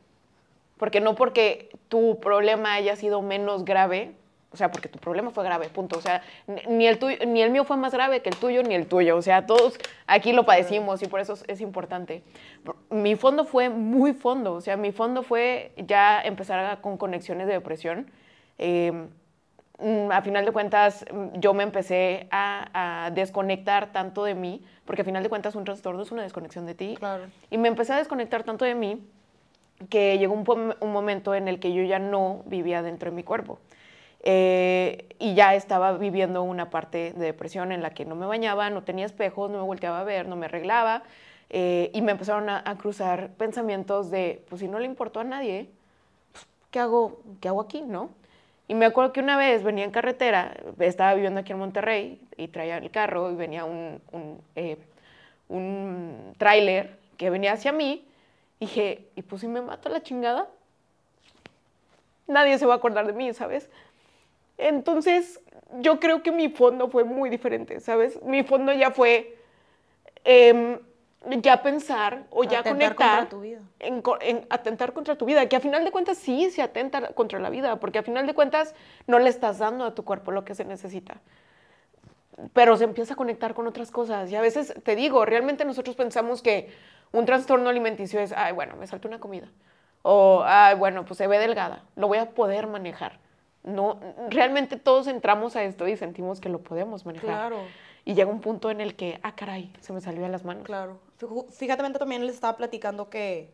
Porque no porque tu problema haya sido menos grave, o sea, porque tu problema fue grave, punto. O sea, ni el, tuyo, ni el mío fue más grave que el tuyo, ni el tuyo. O sea, todos aquí lo padecimos y por eso es importante. Mi fondo fue muy fondo. O sea, mi fondo fue ya empezar con conexiones de depresión. Em, mm, a final de cuentas, mm, yo me empecé a, desconectar tanto de mí, porque a final de cuentas un trastorno es una desconexión de ti. Claro. Y me empecé a desconectar tanto de mí que llegó un, un momento en el que yo ya no vivía dentro de mi cuerpo. Eh, y ya estaba viviendo una parte de depresión en la que no me bañaba, no tenía espejos, no me volteaba a ver, no me arreglaba. Eh, y me empezaron a, cruzar pensamientos de, pues si no le importó a nadie, pues, ¿qué, hago, ¿qué hago aquí, no? Y me acuerdo que una vez venía en carretera, estaba viviendo aquí en Monterrey y traía el carro y venía un, un, eh, un tráiler que venía hacia mí. Y dije, ¿y pues si me mato la chingada? Nadie se va a acordar de mí, ¿sabes? Entonces, yo creo que mi fondo fue muy diferente, ¿sabes? Mi fondo ya fue em, ya pensar o ya atentar conectar contra tu vida. En, atentar contra tu vida, que a final de cuentas sí se atenta contra la vida, porque a final de cuentas no le estás dando a tu cuerpo lo que se necesita. Pero se empieza a conectar con otras cosas. Y a veces, te digo, realmente nosotros pensamos que un trastorno alimenticio es, ay, bueno, me salto una comida. O, ay, bueno, pues se ve delgada, lo voy a poder manejar no, realmente todos entramos a esto y sentimos que lo podemos manejar. Claro. Y llega un punto en el que, ah, caray, se me salió de las manos. Claro. Fíjate, también les estaba platicando que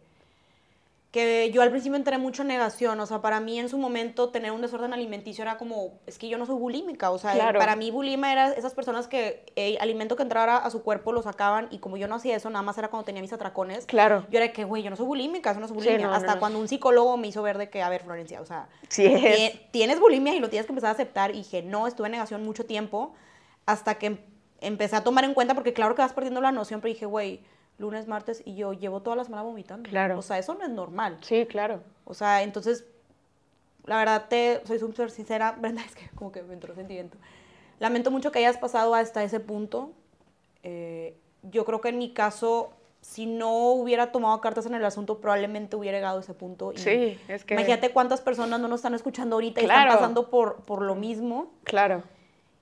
que yo al principio entré mucho en negación, o sea, para mí en su momento tener un desorden alimenticio era como, es que yo no soy bulímica, o sea, para mí bulima era esas personas que el alimento que entrara a su cuerpo lo sacaban y como yo no hacía eso, nada más era cuando tenía mis atracones. Claro. Yo era que, güey, yo no soy bulímica, eso no es bulimia. Hasta cuando un psicólogo me hizo ver de que, a ver, Florencia, o sea, tienes bulimia y lo tienes que empezar a aceptar y dije, no, estuve en negación mucho tiempo hasta que empecé a tomar en cuenta, porque claro que vas perdiendo la noción, pero dije, güey, lunes, martes, y yo llevo todas las semanas vomitando. Claro. O sea, eso no es normal. Sí, claro. O sea, entonces, la verdad, te soy súper sincera, [laughs] Brenda, es que como que me entró sentimiento. Lamento mucho que hayas pasado hasta ese punto. Eh, yo creo que en mi caso, si no hubiera tomado cartas en el asunto, probablemente hubiera llegado a ese punto. sí, es que... Imagínate cuántas personas no nos están escuchando ahorita y están pasando por, por lo mismo. Claro.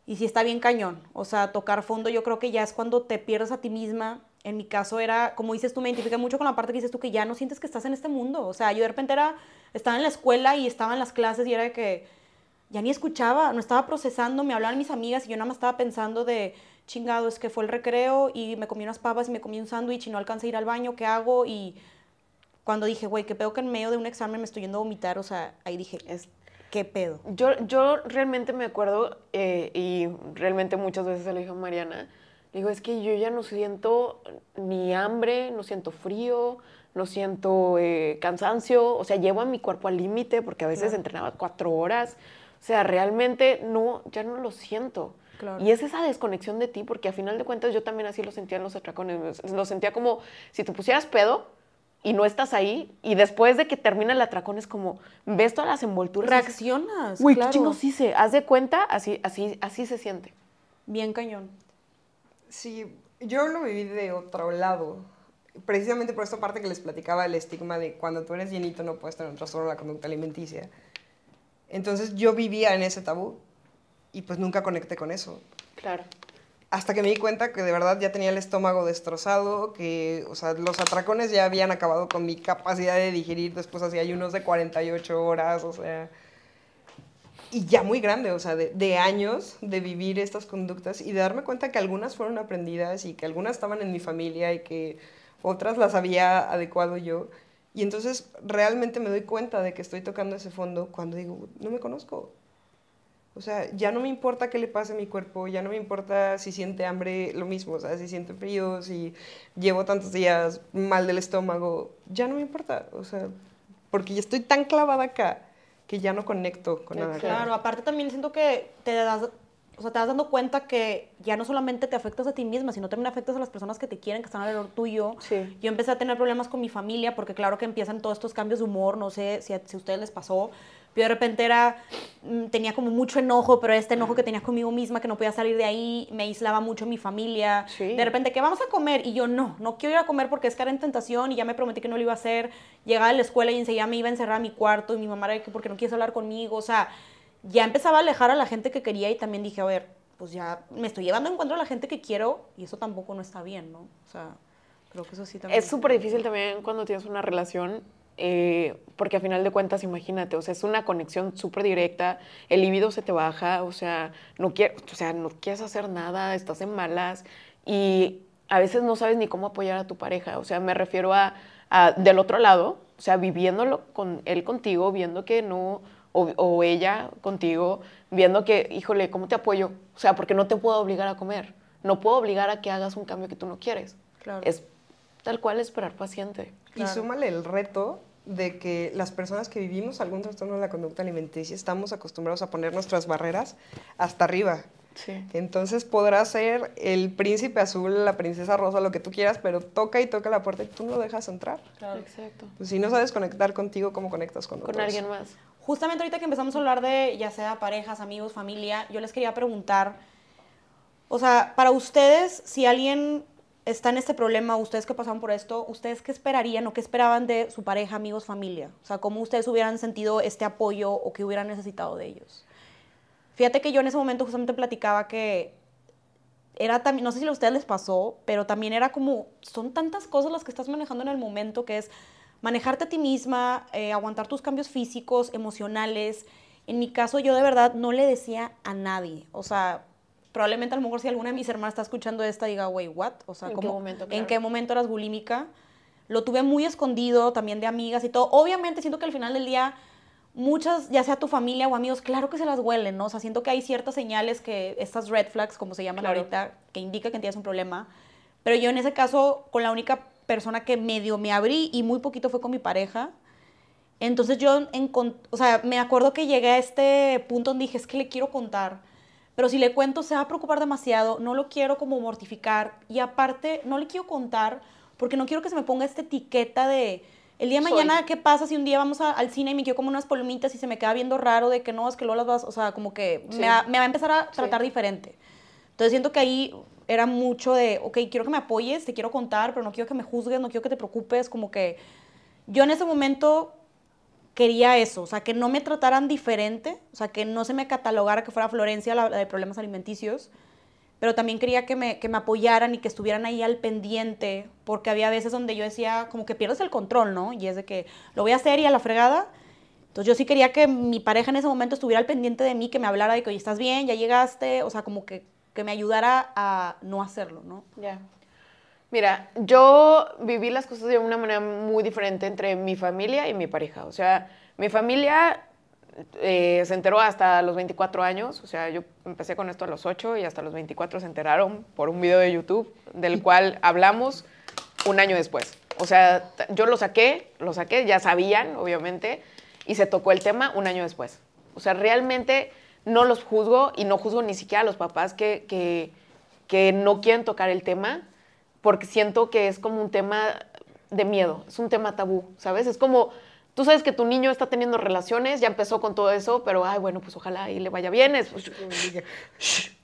Y sí está bien cañón. O sea, tocar fondo yo creo que ya es cuando te pierdes a ti misma en mi caso era, como dices tú, me identifica mucho con la parte que dices tú que ya no sientes que estás en este mundo. O sea, yo de repente era, estaba en la escuela y estaba en las clases y era de que ya ni escuchaba, no estaba procesando, me hablaban mis amigas y yo nada más estaba pensando de, chingado, es que fue el recreo y me comí unas papas y me comí un sándwich y no alcancé a ir al baño, ¿qué hago? Y cuando dije, güey, qué pedo que en medio de un examen me estoy yendo a vomitar, o sea, ahí dije, es, ¿Qué pedo? Yo, yo realmente me acuerdo, eh, y realmente muchas veces se lo dije a Mariana, digo, es que yo ya no siento ni hambre, no siento frío, no siento eh, cansancio, o sea, llevo a mi cuerpo al límite porque a veces entrenaba cuatro horas, o sea, realmente no, ya no lo siento. Claro. Y es esa desconexión de ti, porque a final de cuentas yo también así lo sentía en los atracones, lo sentía como si te pusieras pedo y no estás ahí, y después de que termina el atracón es como, ves todas las envolturas. Reaccionas. Uy, claro. qué chingos hice. Haz de cuenta, así, así, así se siente. Bien cañón. Sí, yo lo viví de otro lado. Precisamente por esta parte que les platicaba el estigma de cuando tú eres llenito no puedes tener un trastorno de la conducta alimenticia. Entonces yo vivía en ese tabú y pues nunca conecté con eso. Claro. Hasta que me di cuenta que de verdad ya tenía el estómago destrozado, que, o sea, los atracones ya habían acabado con mi capacidad de digerir, después hacía ayunos de 48 horas, o sea, y ya muy grande, o sea, de, de años de vivir estas conductas y de darme cuenta que algunas fueron aprendidas y que algunas estaban en mi familia y que otras las había adecuado yo. Y entonces realmente me doy cuenta de que estoy tocando ese fondo cuando digo, no me conozco. O sea, ya no me importa qué le pase a mi cuerpo, ya no me importa si siente hambre, lo mismo, o sea, si siente frío, si llevo tantos días mal del estómago, ya no me importa, o sea, porque ya estoy tan clavada acá que ya no conecto con nada. acá. Claro, aparte también siento que te das, o sea, te das dando cuenta que ya no solamente te afectas a ti misma, sino también afectas a las personas que te quieren, que están alrededor tuyo. Sí. Yo empecé a tener problemas con mi familia porque claro que empiezan todos estos cambios de humor, no sé si a, si a ustedes les pasó. Yo de repente era, mm, tenía como mucho enojo, pero este enojo que tenía conmigo misma, que no podía salir de ahí, me aislaba mucho mi familia. Sí. De repente, ¿qué vamos a comer? Y yo, no, no quiero ir a comer porque es cara en tentación y ya me prometí que no lo iba a hacer. Llegaba a la escuela y enseguida me iba a encerrar a mi cuarto y mi mamá era que porque no quieres hablar conmigo. O sea, ya empezaba a alejar a la gente que quería y también dije, a ver, pues ya me estoy llevando a encuentro a la gente que quiero y eso tampoco no está bien, ¿no? O sea, creo que eso sí también. Es súper difícil también cuando tienes una relación, eh, porque a final de cuentas, imagínate, o sea, es una conexión súper directa, el libido se te baja, o sea, no quier, o sea, no quieres hacer nada, estás en malas y a veces no sabes ni cómo apoyar a tu pareja, o sea, me refiero a, a del otro lado, o sea, viviéndolo con él contigo, viendo que no, o, o ella contigo, viendo que, híjole, ¿cómo te apoyo? O sea, porque no te puedo obligar a comer, no puedo obligar a que hagas un cambio que tú no quieres. Claro. Es tal cual esperar paciente. Y Claro. súmale el reto de que las personas que vivimos algún trastorno de la conducta alimenticia estamos acostumbrados a poner nuestras barreras hasta arriba. Sí. Entonces podrás ser el príncipe azul, la princesa rosa, lo que tú quieras, pero toca y toca la puerta y tú no lo dejas entrar. Claro. Exacto. Pues si no sabes conectar contigo, ¿cómo conectas con Con otros? alguien más. Justamente ahorita que empezamos a hablar de ya sea parejas, amigos, familia, yo les quería preguntar, o sea, para ustedes, si alguien está en este problema, ustedes que pasaron por esto, ¿ustedes qué esperarían o qué esperaban de su pareja, amigos, familia? O sea, ¿cómo ustedes hubieran sentido este apoyo o qué hubieran necesitado de ellos? Fíjate que yo en ese momento justamente platicaba que era también, no sé si a ustedes les pasó, pero también era como, son tantas cosas las que estás manejando en el momento que es manejarte a ti misma, eh, aguantar tus cambios físicos, emocionales. En mi caso, yo de verdad no le decía a nadie. O sea, probablemente a lo mejor si alguna de mis hermanas está escuchando esta, diga, wey, what? O sea, ¿En qué ¿cómo- momento, ¿en qué momento eras bulímica? Lo tuve muy escondido también de amigas y todo. Obviamente siento que al final del día muchas, ya sea tu familia o amigos, claro que se las huelen, ¿no? O sea, siento que hay ciertas señales que, estas red flags, como se llaman Claro. ahorita, que indica que tienes un problema. Pero yo en ese caso, con la única persona que medio me abrí y muy poquito fue con mi pareja. Entonces yo, encon- o sea, me acuerdo que llegué a este punto donde dije, es que le quiero contar. Pero si le cuento, se va a preocupar demasiado, no lo quiero como mortificar. Y aparte, no le quiero contar porque no quiero que se me ponga esta etiqueta de, el día de Soy. mañana, ¿qué pasa si un día vamos a- al cine y me quiero como unas palomitas y se me queda viendo raro de que no, es que luego las vas, o sea, como que Sí. me, va, me va a empezar a Sí. tratar diferente. Entonces siento que ahí era mucho de, ok, quiero que me apoyes, te quiero contar, pero no quiero que me juzgues, no quiero que te preocupes, como que yo en ese momento quería eso, o sea, que no me trataran diferente, o sea, que no se me catalogara que fuera Florencia la, la de problemas alimenticios, pero también quería que me, que me apoyaran y que estuvieran ahí al pendiente, porque había veces donde yo decía, como que pierdes el control, ¿no? Y es de que lo voy a hacer y a la fregada. Entonces yo sí quería que mi pareja en ese momento estuviera al pendiente de mí, que me hablara de que, oye, estás bien, ya llegaste, o sea, como que, que me ayudara a no hacerlo, ¿no? Ya. Mira, yo viví las cosas de una manera muy diferente entre mi familia y mi pareja. O sea, mi familia eh, se enteró hasta los 24 años, o sea, yo empecé con esto a los 8 y hasta los 24 se enteraron por un video de YouTube del [laughs] cual hablamos un año después. O sea, yo lo saqué, lo saqué, ya sabían, obviamente, y se tocó el tema un año después. O sea, realmente no los juzgo y no juzgo ni siquiera a los papás que, que, que no quieren tocar el tema, porque siento que es como un tema de miedo, es un tema tabú, ¿sabes? Es como, tú sabes que tu niño está teniendo relaciones, ya empezó con todo eso, pero, ay, bueno, pues ojalá y le vaya bien, es,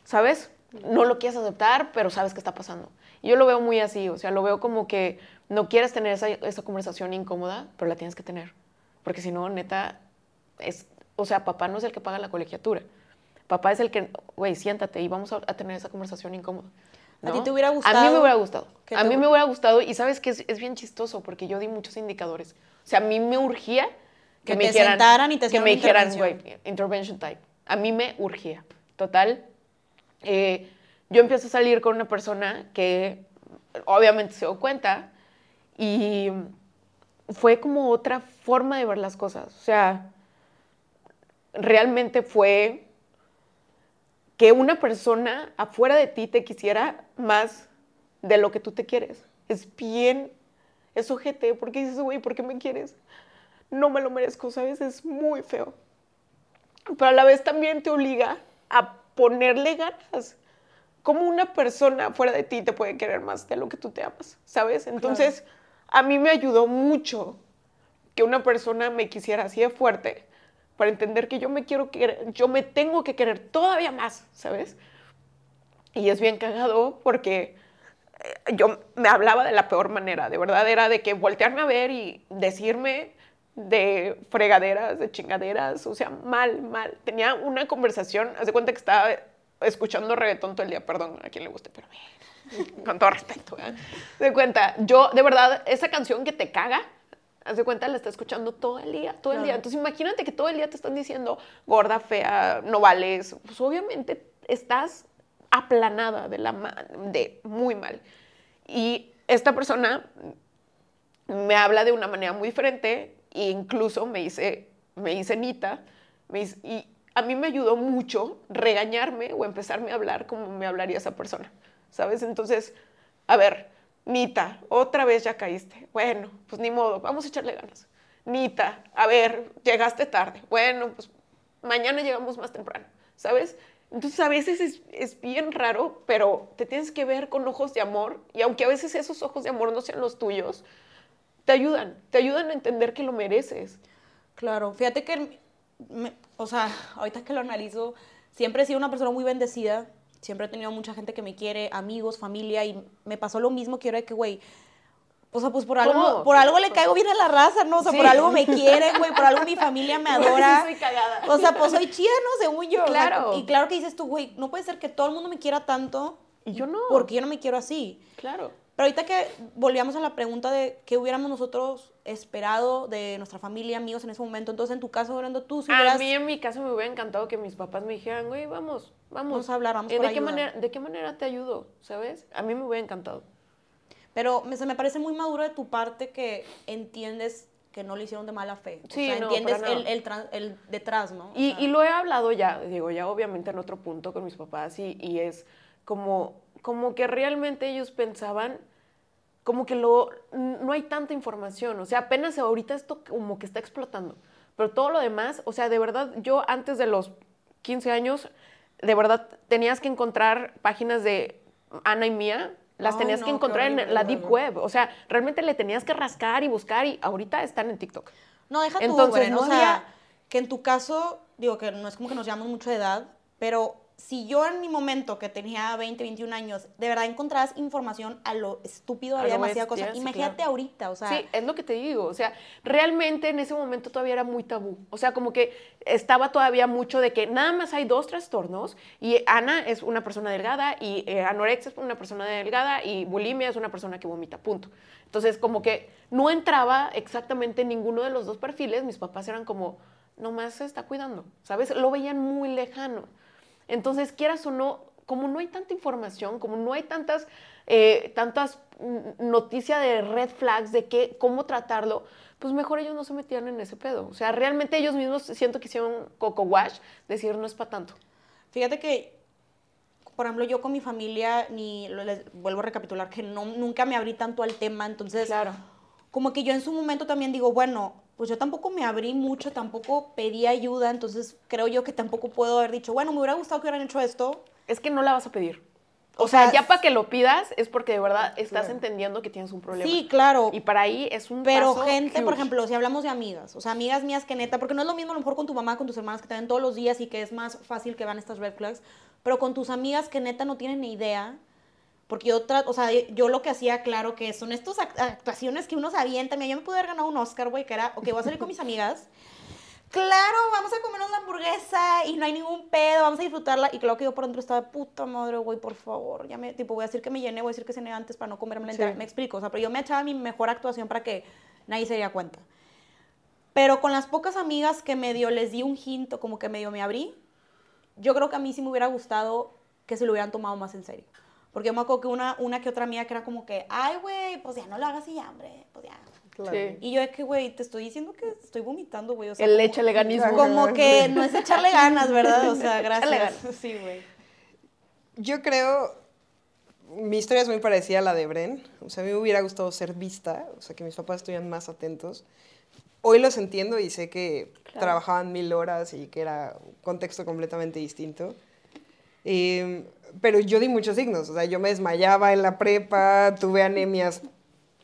¿sabes? No lo quieres aceptar, pero sabes qué está pasando. Y yo lo veo muy así, o sea, lo veo como que no quieres tener esa, esa conversación incómoda, pero la tienes que tener. Porque si no, neta, es, o sea, papá no es el que paga la colegiatura. Papá es el que, güey, siéntate y vamos a, a tener esa conversación incómoda. ¿A ti te hubiera A mí gustado me hubiera gustado. A mí me hubiera gustado y sabes que es, es bien chistoso porque yo di muchos indicadores. O sea, a mí me urgía Que me te dijeran, sentaran y te que me dijeran, güey, intervention type. A mí me urgía. Total. eh, yo empiezo a salir con una persona que obviamente se dio cuenta y fue como otra forma de ver las cosas. O sea, realmente fue que una persona afuera de ti te quisiera más de lo que tú te quieres. Es bien, es ojete, porque dices, güey, ¿por qué me quieres? No me lo merezco, ¿sabes? Es muy feo. Pero a la vez también te obliga a ponerle ganas. ¿Cómo una persona fuera de ti te puede querer más de lo que tú te amas? ¿Sabes? Entonces, a mí me ayudó mucho que una persona me quisiera así de fuerte para entender que yo me quiero querer, yo me tengo que querer todavía más, ¿sabes? Y es bien cagado porque eh, yo me hablaba de la peor manera, de verdad era de que voltearme a ver y decirme de fregaderas, de chingaderas, o sea, mal, mal. Tenía una conversación, haz de cuenta que estaba escuchando reggaetón todo el día, perdón a quien le guste, pero [laughs] con todo respeto, ¿eh? De cuenta, yo, de verdad, esa canción que te caga, haz de cuenta, la está escuchando todo el día, todo el día. Entonces, imagínate que todo el día te están diciendo gorda, fea, no vales. Pues obviamente estás aplanada de la de muy mal. Y esta persona me habla de una manera muy diferente e incluso me dice, me dice Nita, y a mí me ayudó mucho regañarme o empezarme a hablar como me hablaría esa persona, ¿sabes? Entonces, a ver, Nita, otra vez ya caíste. Bueno, pues ni modo, vamos a echarle ganas. Nita, a ver, llegaste tarde. Bueno, pues mañana llegamos más temprano, ¿sabes? Entonces a veces es, es bien raro, pero te tienes que ver con ojos de amor y aunque a veces esos ojos de amor no sean los tuyos, te ayudan, te ayudan a entender que lo mereces. Claro, fíjate que, o sea, ahorita que lo analizo, siempre he sido una persona muy bendecida, siempre he tenido mucha gente que me quiere, amigos, familia, y me pasó lo mismo que ahora que, güey, o sea, pues por algo, ¿Cómo? por algo le caigo bien a la raza, ¿no? O sea, Sí. por algo me quieren, güey, por algo mi familia me [laughs] adora. Soy cagada. O sea, pues soy chida, ¿no? Según yo. o sea, Claro. y claro que dices tú, güey, no puede ser que todo el mundo me quiera tanto. Y yo no. Porque yo no me quiero así. Claro. Pero ahorita que volvíamos a la pregunta de qué hubiéramos nosotros esperado de nuestra familia, amigos en ese momento, entonces en tu caso, Brendo, tú si A hubieras... mí en mi caso me hubiera encantado que mis papás me dijeran, güey, vamos, vamos. Vamos a hablar, vamos Eh, por ¿De qué, manera, ¿De qué manera te ayudo? ¿Sabes? A mí me hubiera encantado. Pero me, se me parece muy maduro de tu parte que entiendes que no le hicieron de mala fe. O Sí, sea, no, entiendes el, el, el detrás, ¿no? O Y, y lo he hablado ya, digo, ya obviamente en otro punto con mis papás y, y es como, como que realmente ellos pensaban como que lo, no hay tanta información, o sea, apenas ahorita esto como que está explotando, pero todo lo demás, o sea, de verdad, yo antes de los 15 años, de verdad, tenías que encontrar páginas de Ana y Mía, las Ay, tenías no, que encontrar en la. Deep Web, o sea, realmente le tenías que rascar y buscar y ahorita están en TikTok. No, deja tú, Entonces, no o sea, había- que en tu caso, digo que no es como que nos llamamos mucho de edad, pero si yo en mi momento que tenía 20, 21 años, de verdad encontrabas información a lo estúpido, A había lo demasiada bestia, cosa. sí, Imagínate claro. ahorita, o sea, Sí, es lo que te digo. O sea, realmente en ese momento todavía era muy tabú. O sea, como que estaba todavía mucho de que nada más hay dos trastornos y Ana es una persona delgada y eh, anorexia es una persona delgada y bulimia es una persona que vomita, punto. Entonces, como que no entraba exactamente en ninguno de los dos perfiles. Mis papás eran como, nomás se está cuidando, ¿sabes? Lo veían muy lejano. Entonces, quieras o no, como no hay tanta información, como no hay tantas, eh, tantas mm, noticia de red flags de qué, cómo tratarlo, pues mejor ellos no se metían en ese pedo. O sea, realmente ellos mismos siento que hicieron coco wash, decir no es para tanto. Fíjate que, por ejemplo, yo con mi familia, ni les vuelvo a recapitular que no, nunca me abrí tanto al tema, entonces, Claro. como que yo en su momento también digo, bueno, pues yo tampoco me abrí mucho, tampoco pedí ayuda, entonces creo yo que tampoco puedo haber dicho, bueno, me hubiera gustado que hubieran hecho esto. Es que no la vas a pedir. O O, sea, sea, ya para que lo pidas es porque de verdad estás Claro. entendiendo que tienes un problema. Sí, claro. Y para ahí es un Pero paso gente, por ejemplo, si hablamos de amigas, o sea, amigas mías que neta, porque no es lo mismo a lo mejor con tu mamá, con tus hermanas que te ven todos los días y que es más fácil que van estas red flags, pero con tus amigas que neta no tienen ni idea, porque yo o sea, yo lo que hacía, claro, que son estas act- actuaciones que uno se avienta, mira, yo me pude haber ganado un Oscar, güey, que era, ok, voy a salir con mis amigas, claro, vamos a comernos la hamburguesa y no hay ningún pedo, vamos a disfrutarla, y claro que yo por dentro estaba, puta madre, güey, por favor, ya me, tipo, voy a decir que me llené, voy a decir que cené antes para no comerme la Sí. me explico, o sea, pero yo me echaba mi mejor actuación para que nadie se diera cuenta. Pero con las pocas amigas que medio les di un hint o como que medio me abrí, yo creo que a mí sí me hubiera gustado que se lo hubieran tomado más en serio. Porque yo me acuerdo que una, una que otra amiga que era como que, ay, güey, pues ya no lo hagas y ya, hombre, pues ya. Claro. Sí. Y yo es que, güey, te estoy diciendo que estoy vomitando, güey. O sea, El échale ganismo. Como que no es echarle ganas, ¿verdad? O sea, [laughs] gracias. [laughs] Sí, güey. Yo creo, mi historia es muy parecida a la de Bren. O sea, a mí me hubiera gustado ser vista, o sea, que mis papás estuvieran más atentos. Hoy los entiendo y sé que Claro. trabajaban mil horas y que era un contexto completamente distinto. Eh, pero yo di muchos signos, o sea, yo me desmayaba en la prepa, tuve anemias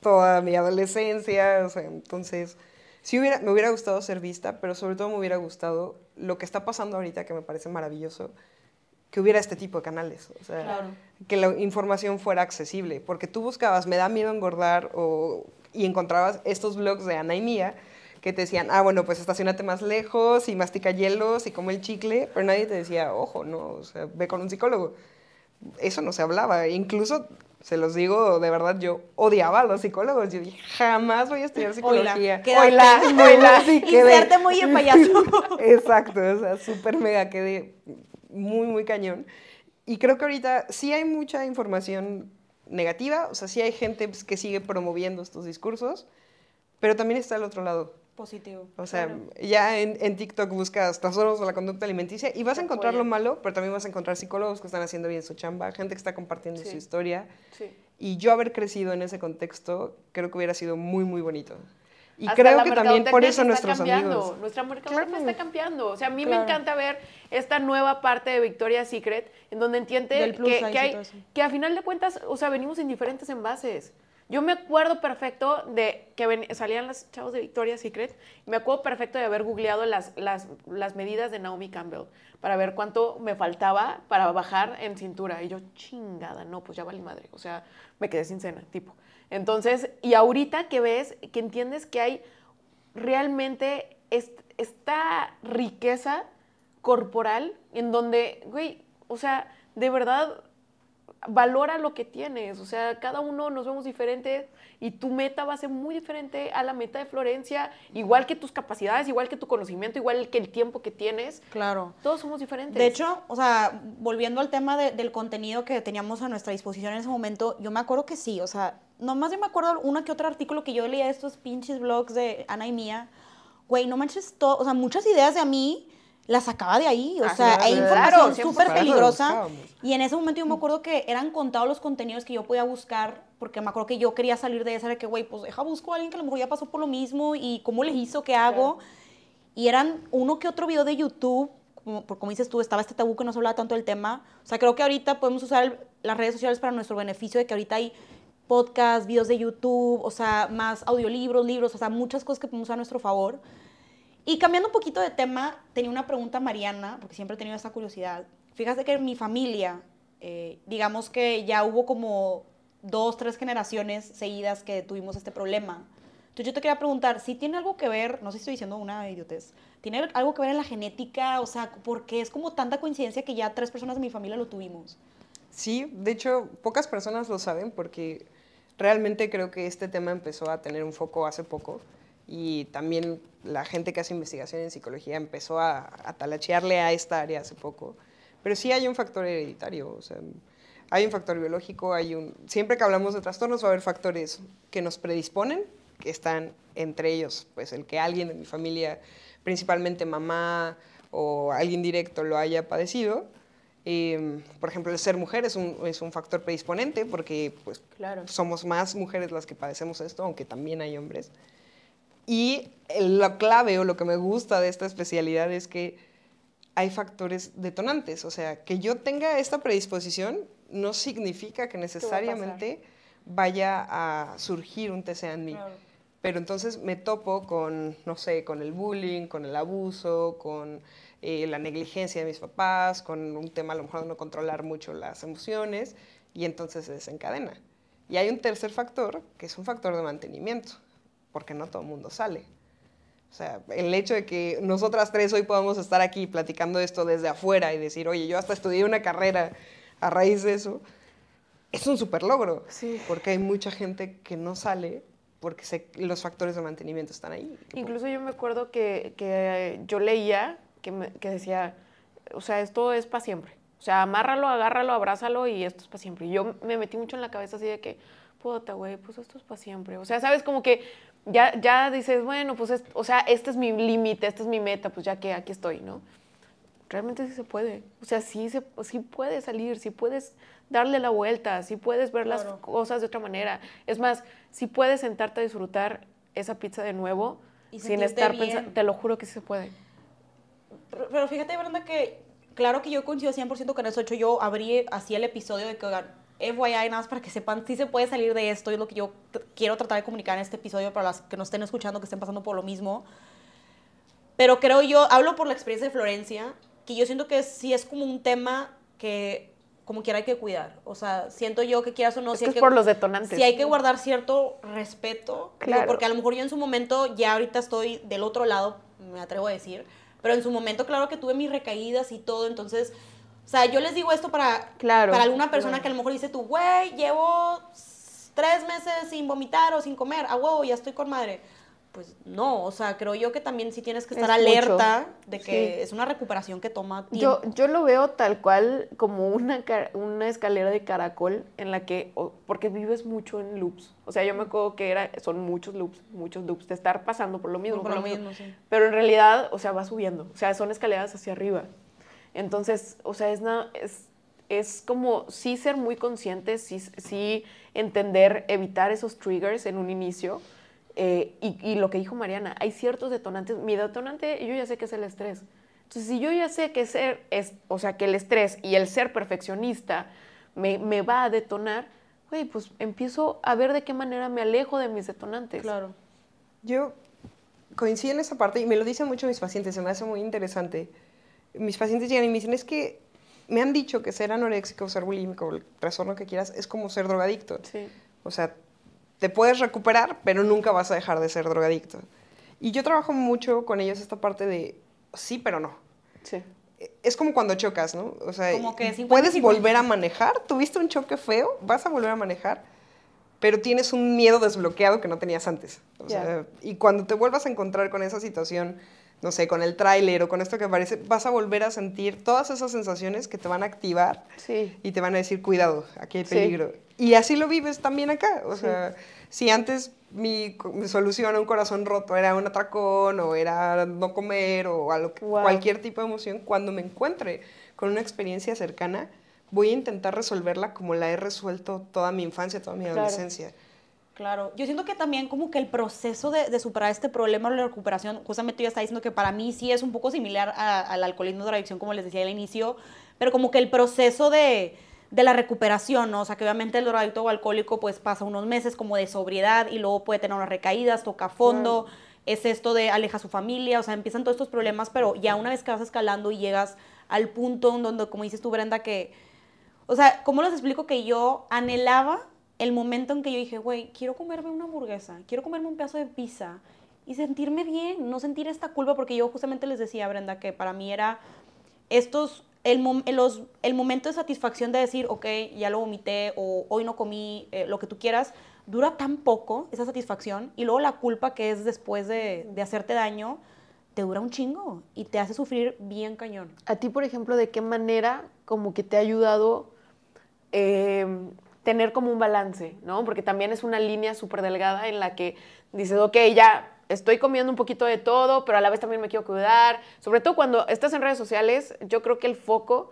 toda mi adolescencia, o sea, entonces sí hubiera, me hubiera gustado ser vista, pero sobre todo me hubiera gustado lo que está pasando ahorita, que me parece maravilloso, que hubiera este tipo de canales, o sea, Claro. que la información fuera accesible, porque tú buscabas, me da miedo engordar, o, y encontrabas estos blogs de Ana y Mía, que te decían, ah, bueno, pues estacionate más lejos y mastica hielos y come el chicle, pero nadie te decía, ojo, no, o sea, ve con un psicólogo. Eso no se hablaba. Incluso, se los digo, de verdad, yo odiaba a los psicólogos. Yo dije, jamás voy a estudiar psicología. Oila, oila, sí, quedé. Muy en payaso. [laughs] Exacto, o sea, súper mega quedé muy, muy cañón. Y creo que ahorita sí hay mucha información negativa, o sea, sí hay gente pues, que sigue promoviendo estos discursos, pero también está el otro lado. Positivo. O sea, claro. ya en, en TikTok buscas trastornos de la conducta alimenticia y vas a encontrar lo malo, pero también vas a encontrar psicólogos que están haciendo bien su chamba, gente que está compartiendo Sí. su historia. Sí. Y yo haber crecido en ese contexto, creo que hubiera sido muy, muy bonito. Y Hasta creo que también por eso nuestros cambiando. amigos. Nuestra mercadotecnia Claro. está cambiando. O sea, a mí me Claro. encanta ver esta nueva parte de Victoria's Secret, en donde entiende que, que hay, que a final de cuentas, o sea, venimos en diferentes envases. Yo me acuerdo perfecto de que salían los chavos de Victoria's Secret. y Me acuerdo perfecto de haber googleado las, las, las medidas de Naomi Campbell para ver cuánto me faltaba para bajar en cintura. Y yo, chingada, no, pues ya vale madre. O sea, me quedé sin cena, tipo. Entonces, y ahorita que ves, que entiendes que hay realmente est- esta riqueza corporal en donde, güey, o sea, de verdad valora lo que tienes, o sea, cada uno nos vemos diferentes y tu meta va a ser muy diferente a la meta de Florencia, igual que tus capacidades, igual que tu conocimiento, igual que el tiempo que tienes, Claro. todos somos diferentes. De hecho, o sea, volviendo al tema de- del contenido que teníamos a nuestra disposición en ese momento, yo me acuerdo que sí, o sea, nomás yo me acuerdo una que otro artículo que yo leía de estos pinches blogs de Ana y Mía, güey, no manches, todo, o sea, muchas ideas de a mí las sacaba de ahí, o Ah, sea, hay información súper 100%. peligrosa. Y en ese momento yo me acuerdo que eran contados los contenidos que yo podía buscar, porque me acuerdo que yo quería salir de esa, de que, güey, pues deja busco a alguien que a lo mejor ya pasó por lo mismo y cómo le hizo, qué hago. Y eran uno que otro video de YouTube, como, por como dices tú, estaba este tabú que no se hablaba tanto del tema. O sea, creo que ahorita podemos usar el- las redes sociales para nuestro beneficio, de que ahorita hay podcasts, videos de YouTube, o sea, más audiolibros, libros, o sea, muchas cosas que podemos usar a nuestro favor. Y cambiando un poquito de tema, tenía una pregunta a Mariana, porque siempre he tenido esta curiosidad. Fíjate que en mi familia, eh, digamos que ya hubo como dos, tres generaciones seguidas que tuvimos este problema. Entonces yo te quería preguntar, si tiene algo que ver, no sé si estoy diciendo una idiotez, ¿tiene algo que ver en la genética? O sea, porque es como tanta coincidencia que ya tres personas de mi familia lo tuvimos. Sí, de hecho, pocas personas lo saben porque realmente creo que este tema empezó a tener un foco hace poco y también la gente que hace investigación en psicología empezó a, a talachearle a esta área hace poco. Pero sí hay un factor hereditario. O sea, Hay un factor biológico, hay un... Siempre que hablamos de trastornos va a haber factores que nos predisponen, que están entre ellos, pues el que alguien de mi familia, principalmente mamá o alguien directo, lo haya padecido. Em, por ejemplo, el ser mujer es un, es un factor predisponente porque pues, Claro. somos más mujeres las que padecemos esto, aunque también hay hombres. Y lo clave o lo que me gusta de esta especialidad es que hay factores detonantes. O sea, que yo tenga esta predisposición no significa que necesariamente vaya a surgir un TCA en mí. Pero entonces me topo con, no sé, con el bullying, con el abuso, con eh, la negligencia de mis papás, con un tema a lo mejor de no controlar mucho las emociones, y entonces se desencadena. Y hay un tercer factor, que es un factor de mantenimiento, porque no todo el mundo sale. O sea, el hecho de que nosotras tres hoy podamos estar aquí platicando esto desde afuera y decir, oye, yo hasta estudié una carrera a raíz de eso, es un super logro. Sí. Porque hay mucha gente que no sale porque se- los factores de mantenimiento están ahí. Incluso yo me acuerdo que, que yo leía que, me- que decía, o sea, esto es para siempre. O sea, amárralo, agárralo, abrázalo y esto es para siempre. Y yo me metí mucho en la cabeza así de que, puta, güey, pues esto es para siempre. O sea, sabes, como que ya, ya dices, bueno, pues, es- o sea, este es mi límite, esta es mi meta, pues ya que aquí estoy, ¿no? Realmente sí se puede. O sea, sí, se, sí puedes salir, sí puedes darle la vuelta, sí puedes ver las Claro. cosas de otra manera. Es más, sí puedes sentarte a disfrutar esa pizza de nuevo Y sin estar pensando. Te lo juro que sí se puede. Pero, pero fíjate, Brenda, que claro que yo coincido 100% con eso. De hecho, yo abrí así el episodio de que, FYI, nada más para que sepan, sí se puede salir de esto. Y es lo que yo quiero tratar de comunicar en este episodio para las que nos estén escuchando, que estén pasando por lo mismo. Pero creo yo, hablo por la experiencia de Florencia, que yo siento que sí es como un tema que como quiera hay que cuidar. O sea, siento yo que quieras o no, Es sí que hay es que- por los detonantes. Sí hay que guardar cierto respeto. Claro. porque a lo mejor yo en su momento, ya ahorita estoy del otro lado, me atrevo a decir, pero en su momento claro que tuve mis recaídas y todo, entonces, o sea, yo les digo esto para, Claro, para alguna persona claro. que a lo mejor dice tú, güey, llevo tres meses sin vomitar o sin comer, a huevo, ya estoy con madre. Pues no, o sea, creo yo que también sí tienes que estar Es alerta mucho, de que sí. es una recuperación que toma Yo, tiempo. yo lo veo tal cual como una, una escalera de caracol en la que, porque vives mucho en loops. O sea, yo me acuerdo que era, son muchos loops, muchos loops, de estar pasando por lo mismo, Por por, lo lo mismo. mismo, sí. Pero en realidad, o sea, va subiendo. O sea, son escaleras hacia arriba. Entonces, o sea, es, na- es, es como sí ser muy conscientes, sí, sí entender, evitar esos triggers en un inicio. eh, y, y lo que dijo Mariana, hay ciertos detonantes. Mi detonante, yo ya sé que es el estrés. Entonces, si yo ya sé que ser, es, o sea, que el estrés y el ser perfeccionista me, me va a detonar, güey, pues empiezo a ver de qué manera me alejo de mis detonantes. Claro. Yo coincido en esa parte y me lo dicen mucho mis pacientes, se me hace muy interesante. Mis pacientes llegan y me dicen, es que me han dicho que ser anoréxico, ser bulímico, el trastorno que quieras, es como ser drogadicto. Sí. O sea, te puedes recuperar, pero nunca vas a dejar de ser drogadicto. Y yo trabajo mucho con ellos esta parte de sí, pero no. Sí. Es como cuando chocas, ¿no? O sea, Como que 50 puedes 50. volver a manejar, tuviste un choque feo, vas a volver a manejar, pero tienes un miedo desbloqueado que no tenías antes. O sea, y cuando te vuelvas a encontrar con esa situación, no sé, con el tráiler o con esto que parece, vas a volver a sentir todas esas sensaciones que te van a activar Sí. y te van a decir, cuidado, aquí hay Sí. peligro. Y así lo vives también acá. O Sí. sea, si antes mi, mi solución a un corazón roto era un atracón o era no comer o a lo que- Wow. cualquier tipo de emoción, cuando me encuentre con una experiencia cercana, voy a intentar resolverla como la he resuelto toda mi infancia, toda mi adolescencia. Claro, yo siento que también como que el proceso de, de superar este problema de la recuperación, justamente yo estaba diciendo que para mí sí es un poco similar al alcoholismo de la adicción, como les decía al inicio, pero como que el proceso de, de la recuperación, ¿no? O sea, que obviamente el drogadicto o alcohólico pues pasa unos meses como de sobriedad y luego puede tener unas recaídas, toca fondo, es esto de aleja a su familia, o sea, empiezan todos estos problemas, pero ya una vez que vas escalando y llegas al punto en donde, como dices tú, Brenda, que o sea, ¿cómo les explico que yo anhelaba el momento en que yo dije, güey, quiero comerme una hamburguesa, quiero comerme un pedazo de pizza y sentirme bien, no sentir esta culpa, porque yo justamente les decía, Brenda, que para mí era estos, el, el momento de satisfacción de decir, ok, ya lo vomité o hoy no comí, eh, lo que tú quieras, dura tan poco esa satisfacción y luego la culpa que es después de, de hacerte daño, te dura un chingo y te hace sufrir bien cañón. A ti, por ejemplo, ¿de qué manera como que te ha ayudado eh, tener como un balance, ¿no? Porque también es una línea súper delgada en la que dices, ok, ya estoy comiendo un poquito de todo, pero a la vez también me quiero cuidar. Sobre todo cuando estás en redes sociales, yo creo que el foco,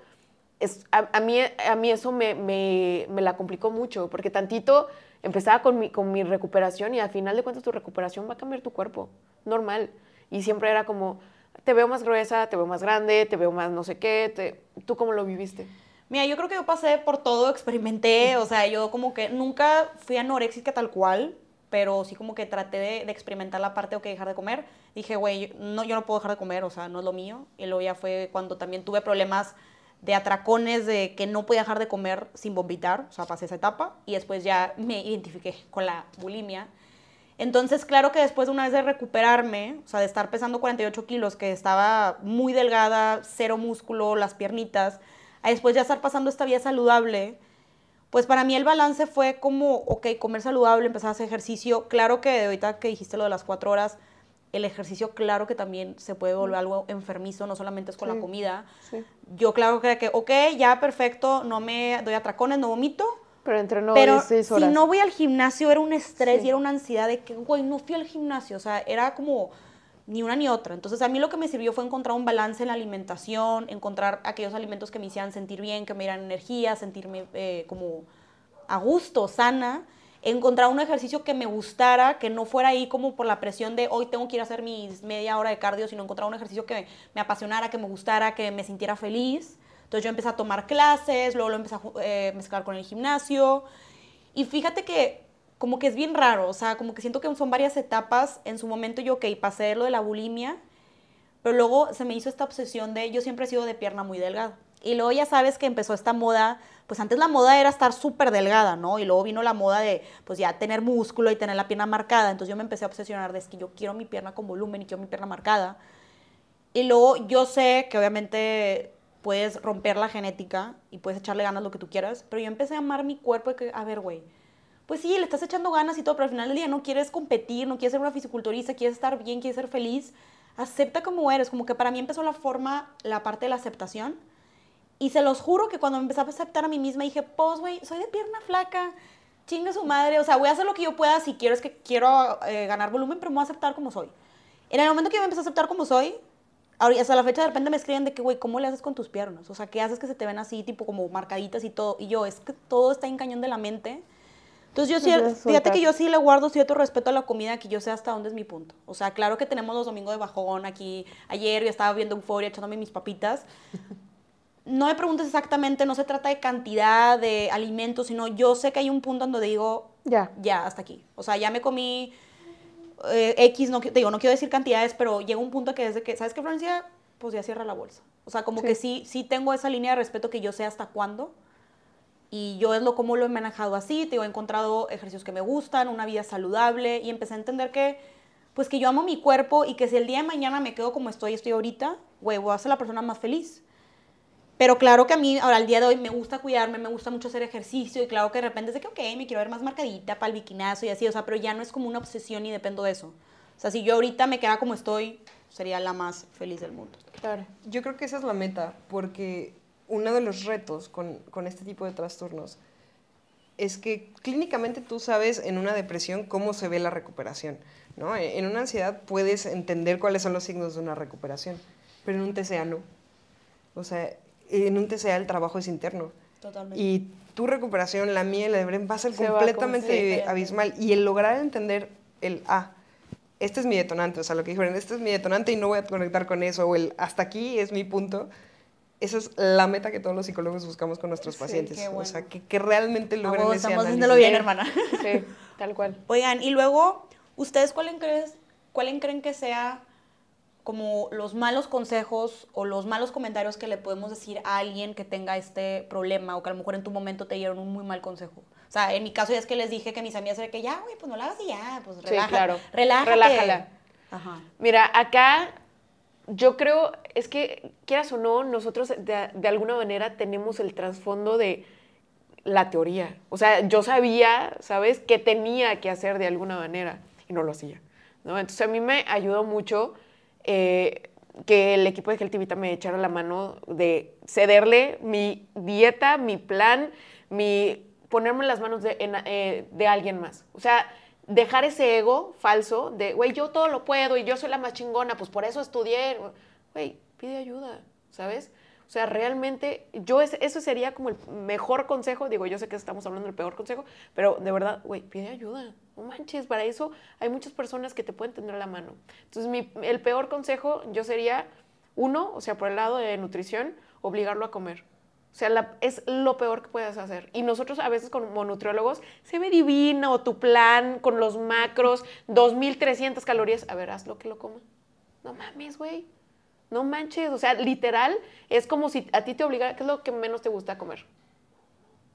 es, a, mí, a mí eso me, me, la complicó mucho, porque tantito empezaba con mi, con mi recuperación y al final de cuentas tu recuperación va a cambiar tu cuerpo, normal. Y siempre era como, te veo más gruesa, te veo más grande, te veo más no sé qué. Te... ¿Tú cómo lo viviste? Mira, yo creo que yo pasé por todo, experimenté, o sea, yo como que nunca fui anoréxica tal cual, pero sí como que traté de, de experimentar la parte de que dejar de comer. Dije, güey, no, yo no puedo dejar de comer, o sea, no es lo mío. Y luego ya fue cuando también tuve problemas de atracones, de que no podía dejar de comer sin vomitar, o sea, pasé esa etapa y después ya me identifiqué con la bulimia. Entonces, claro que después de una vez de recuperarme, o sea, de estar pesando 48 kilos, que estaba muy delgada, cero músculo, las piernitas, a después ya estar pasando esta vida saludable, pues para mí el balance fue como, ok, comer saludable, empezar a hacer ejercicio. Claro que ahorita que dijiste lo de las cuatro horas, el ejercicio claro que también se puede volver algo enfermizo, no solamente es con la comida. Yo claro que, que, ok, ya perfecto, no me doy atracones, no vomito, pero entreno Pero horas. si no voy al gimnasio era un estrés y era una ansiedad de que, güey, no fui al gimnasio. O sea, era como ni una ni otra. Entonces a mí lo que me sirvió fue encontrar un balance en la alimentación, encontrar aquellos alimentos que me hicieran sentir bien, que me dieran energía, sentirme eh, como a gusto, sana. Encontrar un ejercicio que me gustara, que no fuera ahí como por la presión de hoy tengo que ir a hacer mis media hora de cardio, sino encontrar un ejercicio que me, apasionara, que me gustara, que me sintiera feliz. Entonces yo empecé a tomar clases, luego lo empecé a eh, mezclar con el gimnasio. Y fíjate que como que es bien raro, o sea, como que siento que son varias etapas. En su momento yo, ok, pasé lo de la bulimia, pero luego se me hizo esta obsesión de, yo siempre he sido de pierna muy delgada. Y luego ya sabes que empezó esta moda, pues antes la moda era estar súper delgada, ¿no? Y luego vino la moda de, pues ya tener músculo y tener la pierna marcada. Entonces yo me empecé a obsesionar de es que yo quiero mi pierna con volumen y quiero mi pierna marcada. Y luego yo sé que obviamente puedes romper la genética y puedes echarle ganas lo que tú quieras, pero yo empecé a amar mi cuerpo y que, a ver, güey, pues sí, le estás echando ganas y todo, pero al final del día no quieres competir, no quieres ser una fisiculturista, quieres estar bien, quieres ser feliz, acepta como eres, como que para mí empezó la forma, la parte de la aceptación, y se los juro que cuando me empecé a aceptar a mí misma dije, pues, güey, soy de pierna flaca, chinga su madre, o sea, voy a hacer lo que yo pueda si quiero, es que quiero eh, ganar volumen, pero me voy a aceptar como soy. En el momento que yo me empecé a aceptar como soy, hasta la fecha de repente me escriben de que, güey, ¿cómo le haces con tus piernas? O sea, ¿qué haces que se te ven así, tipo como marcaditas y todo? Y yo, es que todo está en cañón de la mente. Entonces yo sí, fíjate que yo sí le guardo cierto respeto a la comida, que yo sé hasta dónde es mi punto. O sea, claro que tenemos los domingos de bajón aquí. Ayer yo estaba viendo Euphoria echándome mis papitas. [laughs] No me preguntes exactamente, no se trata de cantidad de alimentos, sino yo sé que hay un punto donde digo, ya, ya, hasta aquí. O sea, ya me comí eh, X, no, digo, no quiero decir cantidades, pero llega un punto que desde que, ¿sabes qué, Francia? Pues ya cierra la bolsa. O sea, como que sí, sí tengo esa línea de respeto que yo sé hasta cuándo. Y yo es lo como lo he manejado así, te he encontrado ejercicios que me gustan, una vida saludable y empecé a entender que, pues que yo amo mi cuerpo y que si el día de mañana me quedo como estoy, estoy ahorita, güey, voy a ser la persona más feliz. Pero claro que a mí, ahora, al día de hoy, me gusta cuidarme, me gusta mucho hacer ejercicio y claro que de repente es de que, ok, me quiero ver más marcadita para el bikinazo y así, o sea, pero ya no es como una obsesión y dependo de eso. O sea, si yo ahorita me queda como estoy, sería la más feliz del mundo. Claro. Yo creo que esa es la meta, porque uno de los retos con, con este tipo de trastornos es que clínicamente tú sabes en una depresión cómo se ve la recuperación, ¿no? En una ansiedad puedes entender cuáles son los signos de una recuperación, pero en un TCA no. O sea, en un TCA el trabajo es interno. Totalmente. Y tu recuperación, la mía y la de Bren va a ser completamente abismal. Y el lograr entender el, ah, este es mi detonante, o sea, lo que dijeron, este es mi detonante y no voy a conectar con eso, o el hasta aquí es mi punto. Esa es la meta que todos los psicólogos buscamos con nuestros pacientes. O sea, que, que realmente logren ese estamos haciéndolo bien, hermana. Sí, [laughs] tal cual. Oigan, y luego, ¿ustedes cuál creen, cuál creen que sea como los malos consejos o los malos comentarios que le podemos decir a alguien que tenga este problema o que a lo mejor en tu momento te dieron un muy mal consejo. O sea, en mi caso ya es que les dije que mis amigas eran que ya, güey, pues no la hagas y ya, pues relájate. Sí, claro. Relájate. Relájala. Ajá. Mira, acá yo creo, es que quieras o no, nosotros de, alguna manera tenemos el trasfondo de la teoría. O sea, yo sabía, ¿sabes?, qué tenía que hacer de alguna manera y no lo hacía. ¿no? Entonces a mí me ayudó mucho eh, que el equipo de Healthy Vita me echara la mano de cederle mi dieta, mi plan, mi ponerme en las manos de, eh, de alguien más. O sea, dejar ese ego falso de, güey, yo todo lo puedo y yo soy la más chingona, pues por eso estudié. Güey, pide ayuda, ¿sabes? O sea, realmente, yo es- eso sería como el mejor consejo. Digo, yo sé que estamos hablando del peor consejo, pero de verdad, güey, pide ayuda. No manches, para eso hay muchas personas que te pueden tender la mano. Entonces, mi- el peor consejo yo sería, uno, o sea, por el lado de nutrición, obligarlo a comer. O sea, la- es lo peor que puedes hacer. Y nosotros a veces como nutriólogos, se ve divino tu plan con los macros, 2.300 calorías. A ver, haz lo que lo coma. No mames, güey. No manches. O sea, literal, es como si a ti te obligara, ¿qué es lo que menos te gusta comer?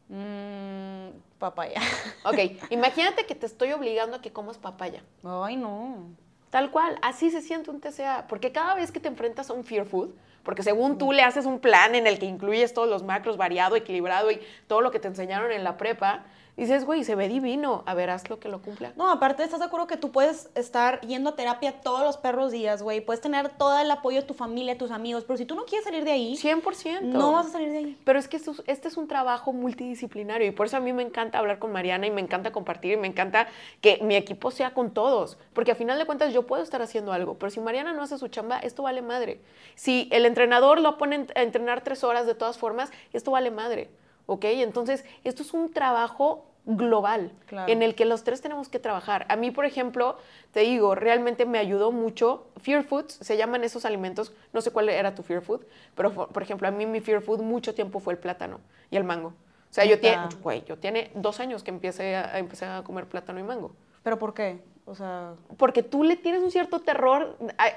Mm, papaya. [laughs] Ok, imagínate que te estoy obligando a que comas papaya. Ay, no. Tal cual, así se siente un TCA, porque cada vez que te enfrentas a un fear food, porque según tú le haces un plan en el que incluyes todos los macros variado, equilibrado y todo lo que te enseñaron en la prepa, dices, güey, se ve divino, a ver, haz lo que lo cumpla. No, aparte, ¿estás de acuerdo que tú puedes estar yendo a terapia todos los perros días, güey? Puedes tener todo el apoyo de tu familia, tus amigos, pero si tú no quieres salir de ahí, 100%. no vas a salir de ahí. Pero es que esto es- este es un trabajo multidisciplinario y por eso a mí me encanta hablar con Mariana y me encanta compartir y me encanta que mi equipo sea con todos. Porque a final de cuentas yo puedo estar haciendo algo, pero si Mariana no hace su chamba, esto vale madre. Si el entrenador lo pone a entrenar tres horas de todas formas, esto vale madre. ¿Ok? Entonces, esto es un trabajo global Claro. en el que los tres tenemos que trabajar. A mí, por ejemplo, te digo, realmente me ayudó mucho. Fear Foods, se llaman esos alimentos, no sé cuál era tu Fear Food, pero por ejemplo, a mí mi Fear Food mucho tiempo fue el plátano y el mango. O sea, yo tiene, güey, yo tiene dos años que empecé a, empecé a comer plátano y mango. ¿Pero por qué? O sea, Porque tú le tienes un cierto terror, a-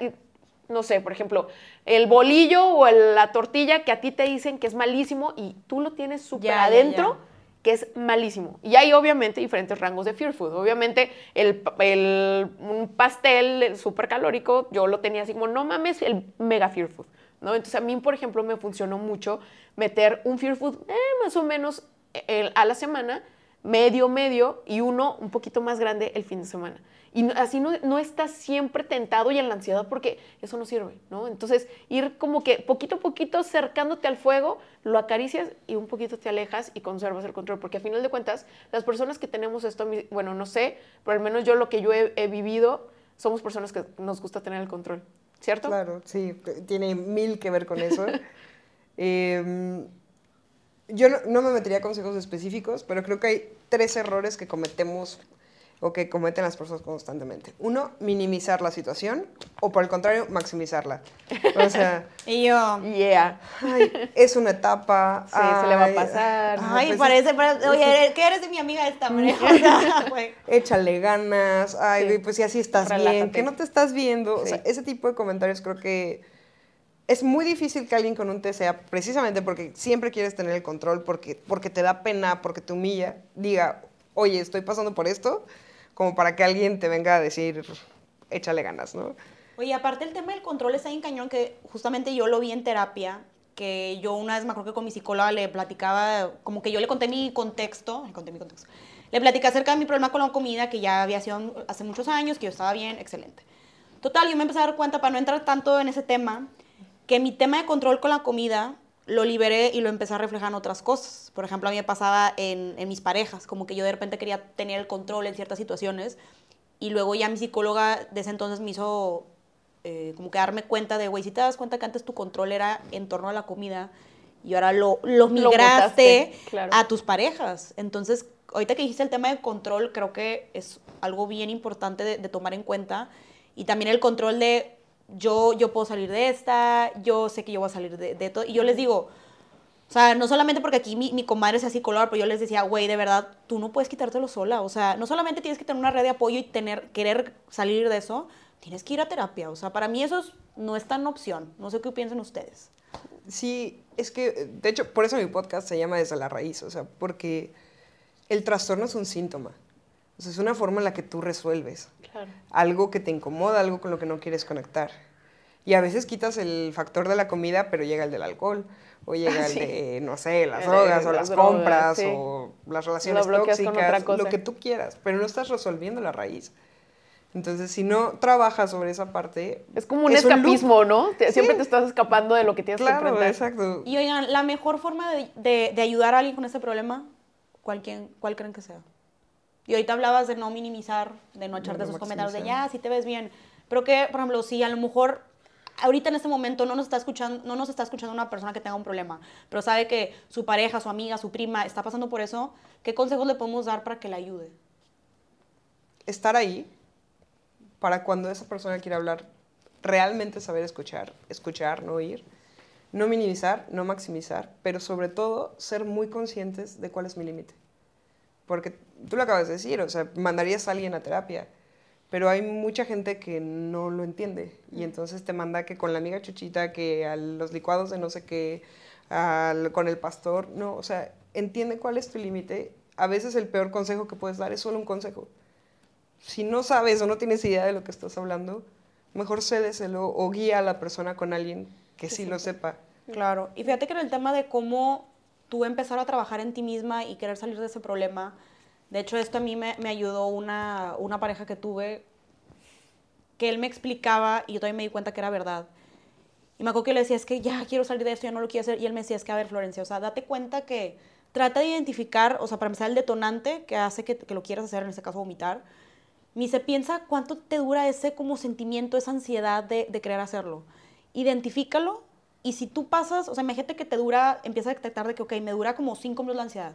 no sé, por ejemplo, el bolillo o el- la tortilla que a ti te dicen que es malísimo y tú lo tienes súper ya, adentro, ya. que es malísimo. Y hay obviamente diferentes rangos de fear food. Obviamente el, un pastel súper calórico, yo lo tenía así como, no mames, el mega fear food. ¿no? Entonces a mí, por ejemplo, me funcionó mucho meter un fear food eh, más o menos eh, a la semana, medio, medio, y uno un poquito más grande el fin de semana. Y así no, no estás siempre tentado y en la ansiedad porque eso no sirve, ¿no? Entonces, ir como que poquito a poquito acercándote al fuego, lo acaricias y un poquito te alejas y conservas el control. Porque a final de cuentas, las personas que tenemos esto, bueno, no sé, pero al menos yo lo que yo he, he vivido, somos personas que nos gusta tener el control, ¿cierto? Claro, sí, tiene mil que ver con eso. [laughs] Em, yo no, no me metería a consejos específicos, pero creo que hay tres errores que cometemos o que cometen las personas constantemente. Uno, minimizar la situación o por el contrario, maximizarla. O sea, [laughs] y yo... Yeah. ay, es una etapa. Sí, se le va a ay, pasar. Ay, pues, parece, parece- oye, ¿qué eres de mi amiga esta? [laughs] [laughs] O échale ganas, ay, Sí. pues si así estás bien, Relájate. que no te estás viendo. O Sí. sea, ese tipo de comentarios creo que es muy difícil que alguien con un TCA, precisamente porque siempre quieres tener el control, porque, porque te da pena, porque te humilla, diga, oye, estoy pasando por esto, como para que alguien te venga a decir, échale ganas, ¿no? Oye, aparte el tema del control está bien cañón, que justamente yo lo vi en terapia, que yo una vez me acuerdo que con mi psicóloga le platicaba, como que yo le conté mi contexto, le conté mi contexto, le platicé acerca de mi problema con la comida, que ya había sido hace muchos años, que yo estaba bien, excelente. Total, yo me empecé a dar cuenta, para no entrar tanto en ese tema, que mi tema de control con la comida lo liberé y lo empecé a reflejar en otras cosas. Por ejemplo, a mí me pasaba en, en mis parejas, como que yo de repente quería tener el control en ciertas situaciones y luego ya mi psicóloga de ese entonces me hizo eh, como que darme cuenta de, güey, si te das cuenta que antes tu control era en torno a la comida y ahora lo, lo migraste claro. a tus parejas. Entonces, ahorita que dijiste el tema de control, creo que es algo bien importante de, de tomar en cuenta. Y también el control de yo, yo puedo salir de esta, yo sé que yo voy a salir de, de todo. Y yo les digo, o sea, no solamente porque aquí mi, mi comadre sea psicóloga, pero yo les decía, güey, de verdad, tú no puedes quitártelo sola. O sea, no solamente tienes que tener una red de apoyo y tener, querer salir de eso, tienes que ir a terapia. O sea, para mí eso es- no es tan opción. No sé qué piensan ustedes. Sí, es que, de hecho, por eso mi podcast se llama Desde la Raíz, o sea, porque el trastorno es un síntoma. O sea, es una forma en la que tú resuelves Claro. algo que te incomoda, algo con lo que no quieres conectar. Y a veces quitas el factor de la comida, pero llega el del alcohol, o llega [laughs] el Sí. de, no sé, las El- drogas, o las las drogas, compras, sí. o las relaciones con tóxicas, otra cosa. lo que tú quieras, pero no estás resolviendo la raíz. Entonces, si no trabajas sobre esa parte... Es como un es escapismo, ¿no? Te- Siempre te estás escapando de lo que tienes que Claro, enfrentar. exacto. Y oigan, la mejor forma de, de- de ayudar a alguien con este problema ¿cuál, quién- cuál creen que sea? Y ahorita hablabas de no minimizar, de no echarte no esos comentarios de ya, si te ves bien. Pero que, por ejemplo, si a lo mejor ahorita en este momento no nos está escuchando, no nos está escuchando una persona que tenga un problema, pero sabe que su pareja, su amiga, su prima está pasando por eso, ¿qué consejos le podemos dar para que la ayude? estar ahí para cuando esa persona quiera hablar, realmente saber escuchar, escuchar, no oír, no minimizar, no maximizar, pero sobre todo ser muy conscientes de cuál es mi límite. Porque tú lo acabas de decir, o sea, mandarías a alguien a terapia, pero hay mucha gente que no lo entiende y entonces te manda que con la amiga chuchita, que a los licuados de no sé qué, al- con el pastor, no, o sea, entiende cuál es tu límite. A veces el peor consejo que puedes dar es solo un consejo si no sabes o no tienes idea de lo que estás hablando, mejor cédeselo o guía a la persona con alguien que sí lo sepa. Claro, y fíjate que en el tema de cómo tú empezar a trabajar en ti misma y querer salir de ese problema, de hecho esto a mí me, me ayudó una, una pareja que tuve, que él me explicaba y yo también me di cuenta que era verdad. Y me acuerdo que le decía, es que ya quiero salir de esto, ya no lo quiero hacer. Y él me decía, es que a ver, Florencia, o sea, date cuenta que trata de identificar, o sea, para empezar, el detonante que hace que, que lo quieras hacer, en este caso vomitar. Me dice, piensa cuánto te dura ese como sentimiento, esa ansiedad de, de querer hacerlo. Identifícalo y si tú pasas, o sea, imagínate que te dura, empieza a detectar de que, ok, me dura como cinco minutos la ansiedad.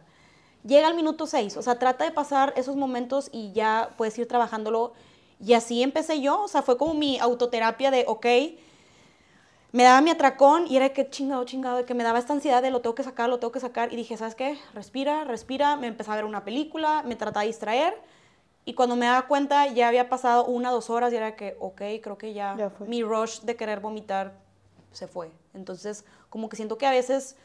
Llega al minuto seis, o sea, trata de pasar esos momentos y ya puedes ir trabajándolo. Y así empecé yo, o sea, fue como mi autoterapia de, ok, me daba mi atracón y era que chingado, chingado, que me daba esta ansiedad de lo tengo que sacar, lo tengo que sacar. Y dije, ¿sabes qué? Respira, respira. Me empecé a ver una película, me trataba de distraer. Y cuando me daba cuenta, ya había pasado una, dos horas y era que, ok, creo que ya, Ya mi rush de querer vomitar se fue. Entonces, como que siento que a veces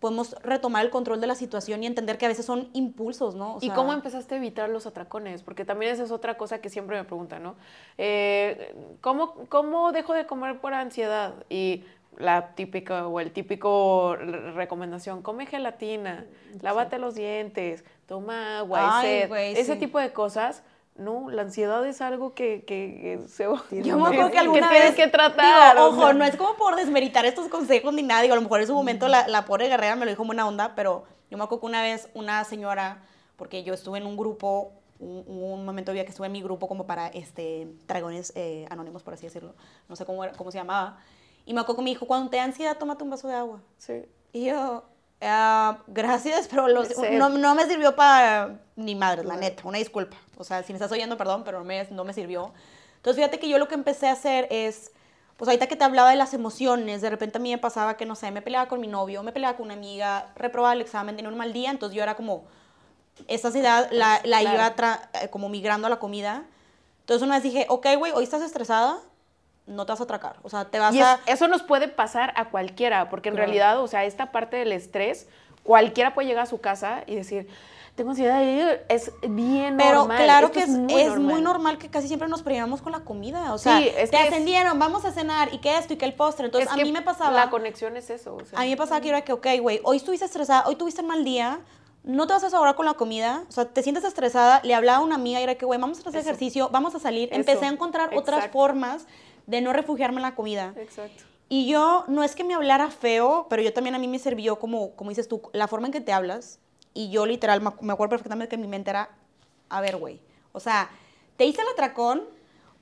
podemos retomar el control de la situación y entender que a veces son impulsos, ¿no? O ¿Y cómo empezaste a evitar los atracones? Porque también esa es otra cosa que siempre me preguntan, ¿no? Eh, ¿cómo, ¿Cómo dejo de comer por ansiedad? Y la típica o el típico re- recomendación, come gelatina, lávate los dientes, toma agua, Ay, ese sí. tipo de cosas. No, la ansiedad es algo que, que, que se... Yo me acuerdo que alguna tienes vez, que tratar. digo, o ojo, sea. no es como por desmeritar estos consejos ni nada, digo, a lo mejor en su momento la, la pobre guerrera me lo dijo en buena onda, pero yo me acuerdo que una vez una señora, porque yo estuve en un grupo, un, un momento había que estuve en mi grupo como para este, dragones eh, anónimos, por así decirlo, no sé cómo, era- cómo se llamaba, y me acuerdo que me dijo, cuando te da ansiedad, tómate un vaso de agua. Sí. Y yo, "Ah, gracias, pero los- no, no me sirvió para ni madre, la neta, una disculpa. O sea, si me estás oyendo, perdón, pero no me, no me sirvió. Entonces, fíjate que yo lo que empecé a hacer es, pues ahorita que te hablaba de las emociones, de repente a mí me pasaba que, no sé, me peleaba con mi novio, me peleaba con una amiga, reprobaba el examen, tenía un mal día, entonces yo era como, esa ansiedad la, la Claro. iba eh, como migrando a la comida. Entonces una vez dije, ok, güey, hoy estás estresada, no te vas a atracar. O sea, te vas Y es- a... eso nos puede pasar a cualquiera, porque en Claro. realidad, o sea, esta parte del estrés, cualquiera puede llegar a su casa y decir, tengo ansiedad, y es bien Pero normal. claro esto que es, es muy, normal. que casi siempre nos premiamos con la comida. O sea, Sí, es te ascendieron, vamos a cenar, y que esto, y que el postre. Entonces, Es a mí me pasaba... La conexión es eso. o sea. A mí me pasaba que era que, ok, güey, hoy estuviste estresada, hoy tuviste un mal día, no te vas a desahogar con la comida, o sea, te sientes estresada, le hablaba a una amiga y era que, güey, vamos a hacer Eso. ejercicio, vamos a salir. Eso. Empecé a encontrar otras formas de no refugiarme en la comida. Exacto. Y yo, no es que me hablara feo, pero yo también a mí me sirvió como, como dices tú, la forma en que te hablas. Y yo literal, me, acu- me acuerdo perfectamente que mi mente era, a ver, güey, o sea, te hice el atracón,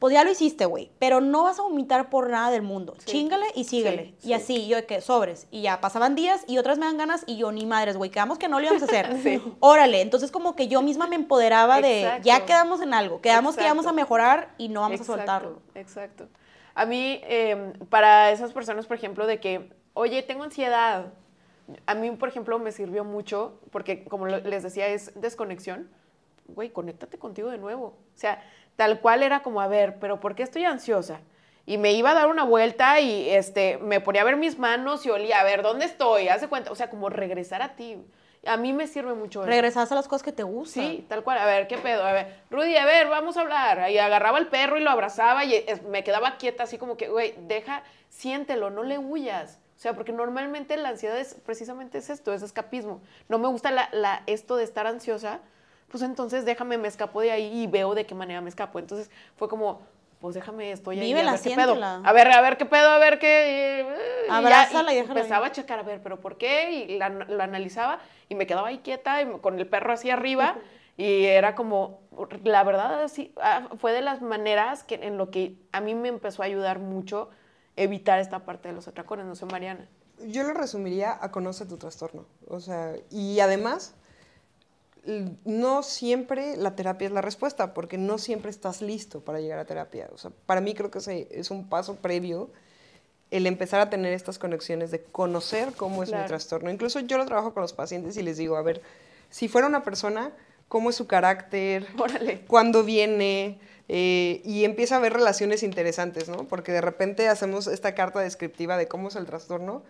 pues ya lo hiciste, güey, pero no vas a vomitar por nada del mundo. Sí. Chíngale y síguele. Sí, y así, yo de que sobres. Y ya pasaban días y otras me dan ganas y yo, ni madres, güey, quedamos que no lo íbamos a hacer. [laughs] Sí. Órale, entonces como que yo misma me empoderaba de, ya quedamos en algo, quedamos que íbamos a mejorar y no vamos Exacto, a soltarlo. Exacto. A mí, eh, para esas personas, por ejemplo, de que, oye, tengo ansiedad. A mí, por ejemplo, me sirvió mucho, porque como les decía, es desconexión. Güey, conéctate contigo de nuevo. O sea, tal cual era como, a ver, pero ¿por qué estoy ansiosa? Y me iba a dar una vuelta y este, me ponía a ver mis manos y olía, a ver, ¿dónde estoy? Haz de cuenta, o sea, como regresar a ti. A mí me sirve mucho eso. Regresas a las cosas que te gustan. Sí, tal cual. A ver, ¿qué pedo? A ver, Rudy, a ver, vamos a hablar. Y agarraba al perro y lo abrazaba y me quedaba quieta así como que, güey, deja, siéntelo, no le huyas. O sea, porque normalmente la ansiedad es precisamente es esto, es escapismo. No me gusta la, la- esto de estar ansiosa, pues entonces déjame, me escapo de ahí y veo de qué manera me escapo. Entonces fue como, pues déjame, estoy ahí, Vívela, a ver qué pedo. A ver, a ver qué pedo, a ver qué... y ya, Abrázala y y déjala empezaba a checar, a ver, pero ¿por qué? Y la, la analizaba y me quedaba ahí quieta y con el perro así arriba [laughs] y era como, la verdad, sí, ah, fue de las maneras que en lo que a mí me empezó a ayudar mucho evitar esta parte de los atracones, no sé, Mariana. Yo lo resumiría a conoce tu trastorno. O sea, y además, no siempre la terapia es la respuesta, porque no siempre estás listo para llegar a terapia. O sea, para mí creo que es un paso previo el empezar a tener estas conexiones de conocer cómo es Claro. mi trastorno. Incluso yo lo trabajo con los pacientes y les digo, a ver, si fuera una persona, ¿cómo es su carácter? Órale. cuándo viene eh, y empieza a haber relaciones interesantes, ¿no? Porque de repente hacemos esta carta descriptiva de cómo es el trastorno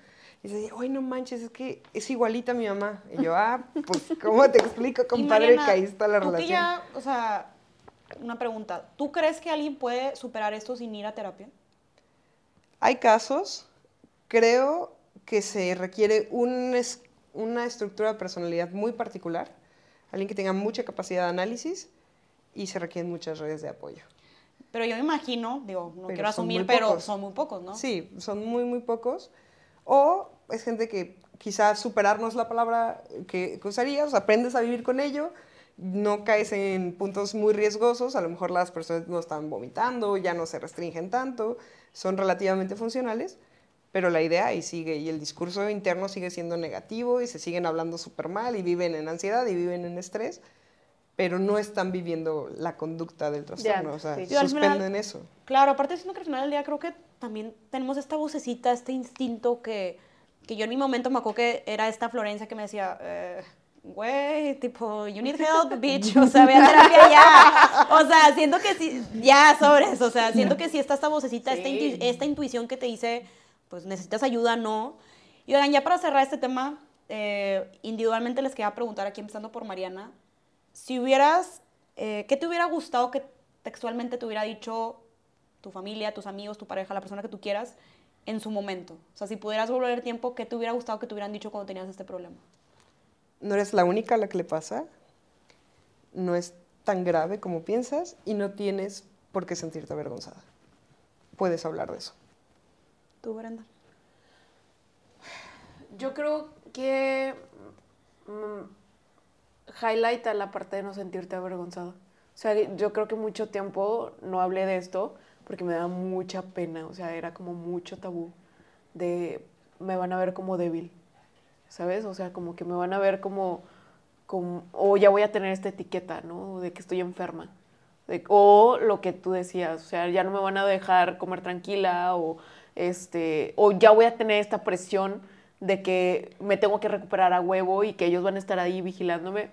y dice, ay, no manches, es que es igualita a mi mamá. Y yo, ah, pues, ¿cómo te explico, compadre, Mariana, que ahí está la relación? ya, o sea, una pregunta. ¿Tú crees que alguien puede superar esto sin ir a terapia? Hay casos, creo que se requiere un es- una estructura de personalidad muy particular, alguien que tenga mucha capacidad de análisis y se requieren muchas redes de apoyo. Pero yo me imagino, digo, no Pero quiero asumir, pero pocos. son muy pocos, ¿no? Sí, son muy, muy pocos. O es gente que quizás superar no es la palabra que, que usarías, aprendes a vivir con ello, no caes en puntos muy riesgosos, a lo mejor las personas no están vomitando, ya no se restringen tanto, son relativamente funcionales, pero la idea ahí sigue y el discurso interno sigue siendo negativo y se siguen hablando súper mal y viven en ansiedad y viven en estrés, pero no están viviendo la conducta del trastorno, o sea, sí. Al final- suspenden eso. Claro, aparte siento que al final del día creo que también tenemos esta vocecita, este instinto que, que yo en mi momento me acuerdo que era esta Florencia que me decía, eh, güey, tipo, you need help, [laughs] bitch, o sea, ve a terapia ya. O sea, siento que sí, ya sobres, o sea, siento que sí está esta vocecita, esta, Sí. intu- esta intuición que te dice, pues necesitas ayuda, no. Y oigan, ya para cerrar este tema, eh, individualmente les quería preguntar aquí, empezando por Mariana, si hubieras, eh, ¿qué te hubiera gustado que textualmente te hubiera dicho tu familia, tus amigos, tu pareja, la persona que tú quieras, en su momento? O sea, si pudieras volver el tiempo, ¿qué te hubiera gustado que te hubieran dicho cuando tenías este problema? no eres la única a la que le pasa, no es tan grave como piensas y no tienes por qué sentirte avergonzada. Puedes hablar de eso. Tú, Brenda. Yo creo que mm, highlighta la parte de no sentirte avergonzado. O sea, yo creo que mucho tiempo no hablé de esto porque me da mucha pena. O sea, era como mucho tabú de me van a ver como débil. ¿Sabes? O sea, como que me van a ver como, como o ya voy a tener esta etiqueta, ¿no? De que estoy enferma. De- o lo que tú decías, o sea, ya no me van a dejar comer tranquila o este o ya voy a tener esta presión de que me tengo que recuperar a huevo y que ellos van a estar ahí vigilándome.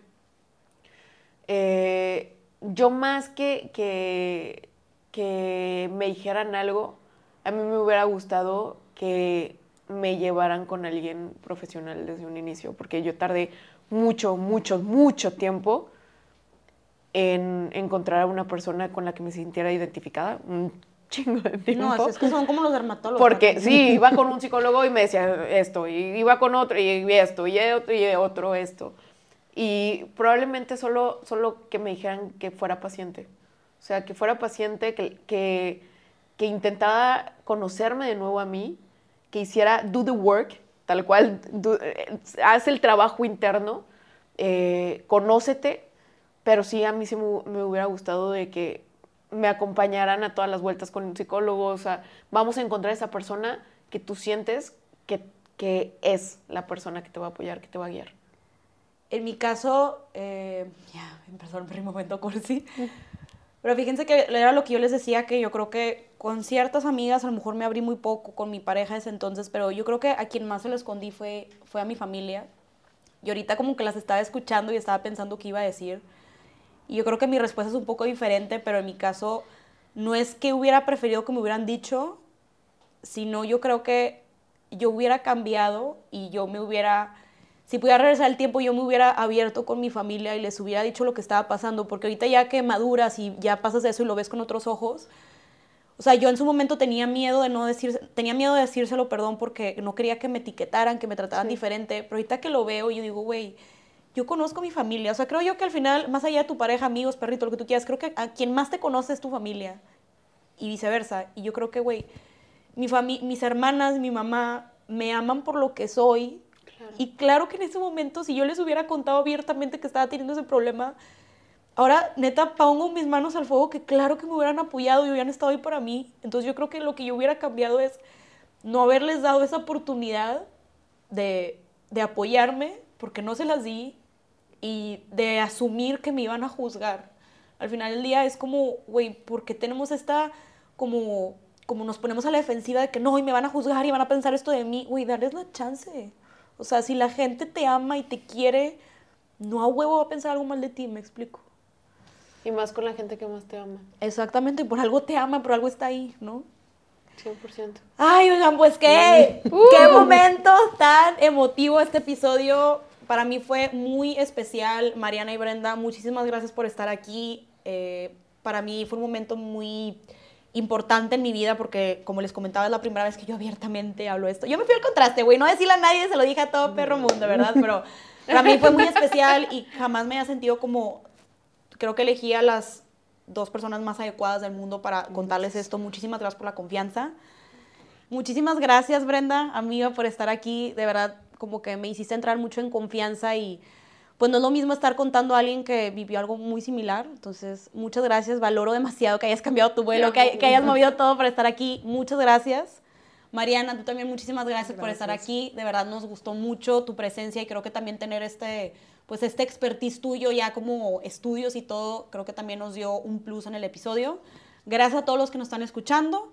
Eh, yo más que, que, que me dijeran algo, a mí me hubiera gustado que me llevaran con alguien profesional desde un inicio, porque yo tardé mucho, mucho, mucho tiempo en encontrar a una persona con la que me sintiera identificada, un [laughs] chingo de tiempo. No, es, que son como los dermatólogos. Porque sí, iba con un psicólogo y me decía esto, y iba con otro y esto, y otro, y otro esto. Y probablemente solo, solo que me dijeran que fuera paciente. O sea, que fuera paciente, que, que, que intentara conocerme de nuevo a mí, que hiciera do the work, tal cual, do- eh, haz el trabajo interno, eh, conócete, pero sí a mí sí me, me hubiera gustado de que me acompañaran a todas las vueltas con un psicólogo, o sea, vamos a encontrar esa persona que tú sientes que, que es la persona que te va a apoyar, que te va a guiar. En mi caso, eh, ya, empezó el primer momento [laughs] cursi. Pero fíjense que era lo que yo les decía, que yo creo que con ciertas amigas a lo mejor me abrí muy poco, con mi pareja ese entonces, pero yo creo que a quien más se lo escondí fue, fue a mi familia. Y ahorita como que las estaba escuchando y estaba pensando qué iba a decir. Y yo creo que mi respuesta es un poco diferente, pero en mi caso no es que hubiera preferido que me hubieran dicho, sino yo creo que yo hubiera cambiado y yo me hubiera, si pudiera regresar el tiempo, yo me hubiera abierto con mi familia y les hubiera dicho lo que estaba pasando, porque ahorita ya que maduras y ya pasas de eso y lo ves con otros ojos, o sea, yo en su momento tenía miedo de no decir, tenía miedo de decírselo, perdón, porque no quería que me etiquetaran, que me trataran Sí. diferente, pero ahorita que lo veo, yo digo, güey, yo conozco a mi familia, o sea, creo yo que al final, más allá de tu pareja, amigos, perrito, lo que tú quieras, creo que a quien más te conoce es tu familia. y viceversa. Y yo creo que, güey, mi mis hermanas, mi mamá, me aman por lo que soy. Y claro que en ese momento, si yo les hubiera contado abiertamente que estaba teniendo ese problema, ahora neta pongo mis manos al fuego que claro que me hubieran apoyado y hubieran estado ahí para mí. Entonces yo creo que lo que yo hubiera cambiado es no haberles dado esa oportunidad de, de apoyarme, porque no se las di, y de asumir que me iban a juzgar. Al final del día es como, güey, ¿por qué tenemos esta, como, como nos ponemos a la defensiva de que no, y me van a juzgar y van a pensar esto de mí? Güey, darles la chance. O sea, si la gente te ama y te quiere, no a huevo va a pensar algo mal de ti, me explico. Y más con la gente que más te ama, Exactamente, por algo te ama, por algo está ahí, ¿no? 100%. Ay, oigan, pues qué, qué momento tan emotivo este episodio. Para mí fue muy especial. Mariana y Brenda, muchísimas gracias por estar aquí. Eh, para mí fue un momento muy importante en mi vida porque, como les comentaba, es la primera vez que yo abiertamente hablo esto. Yo me fui al contraste, güey, no decirle a nadie, se lo dije a todo perro mundo, ¿verdad? Pero para mí fue muy especial y jamás me había sentido como, creo que elegí a las dos personas más adecuadas del mundo para contarles esto. Muchísimas gracias por la confianza. Muchísimas gracias, Brenda, amiga, por estar aquí. De verdad, como que me hiciste entrar mucho en confianza y pues no es lo mismo estar contando a alguien que vivió algo muy similar. Entonces, muchas gracias. Valoro demasiado que hayas cambiado tu vuelo, que, que hayas movido todo para estar aquí. Muchas gracias. Mariana, tú también muchísimas gracias, por estar Gracias. aquí. De verdad nos gustó mucho tu presencia y creo que también tener este, pues este expertise tuyo ya como estudios y todo, creo que también nos dio un plus en el episodio. Gracias a todos los que nos están escuchando.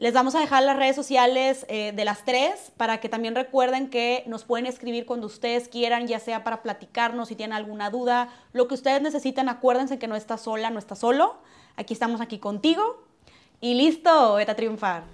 Les vamos a dejar las redes sociales eh, de las tres para que también recuerden que nos pueden escribir cuando ustedes quieran, ya sea para platicarnos si tienen alguna duda, lo que ustedes necesitan, acuérdense que no estás sola, no estás solo. Aquí estamos aquí contigo. Y listo, vete a triunfar.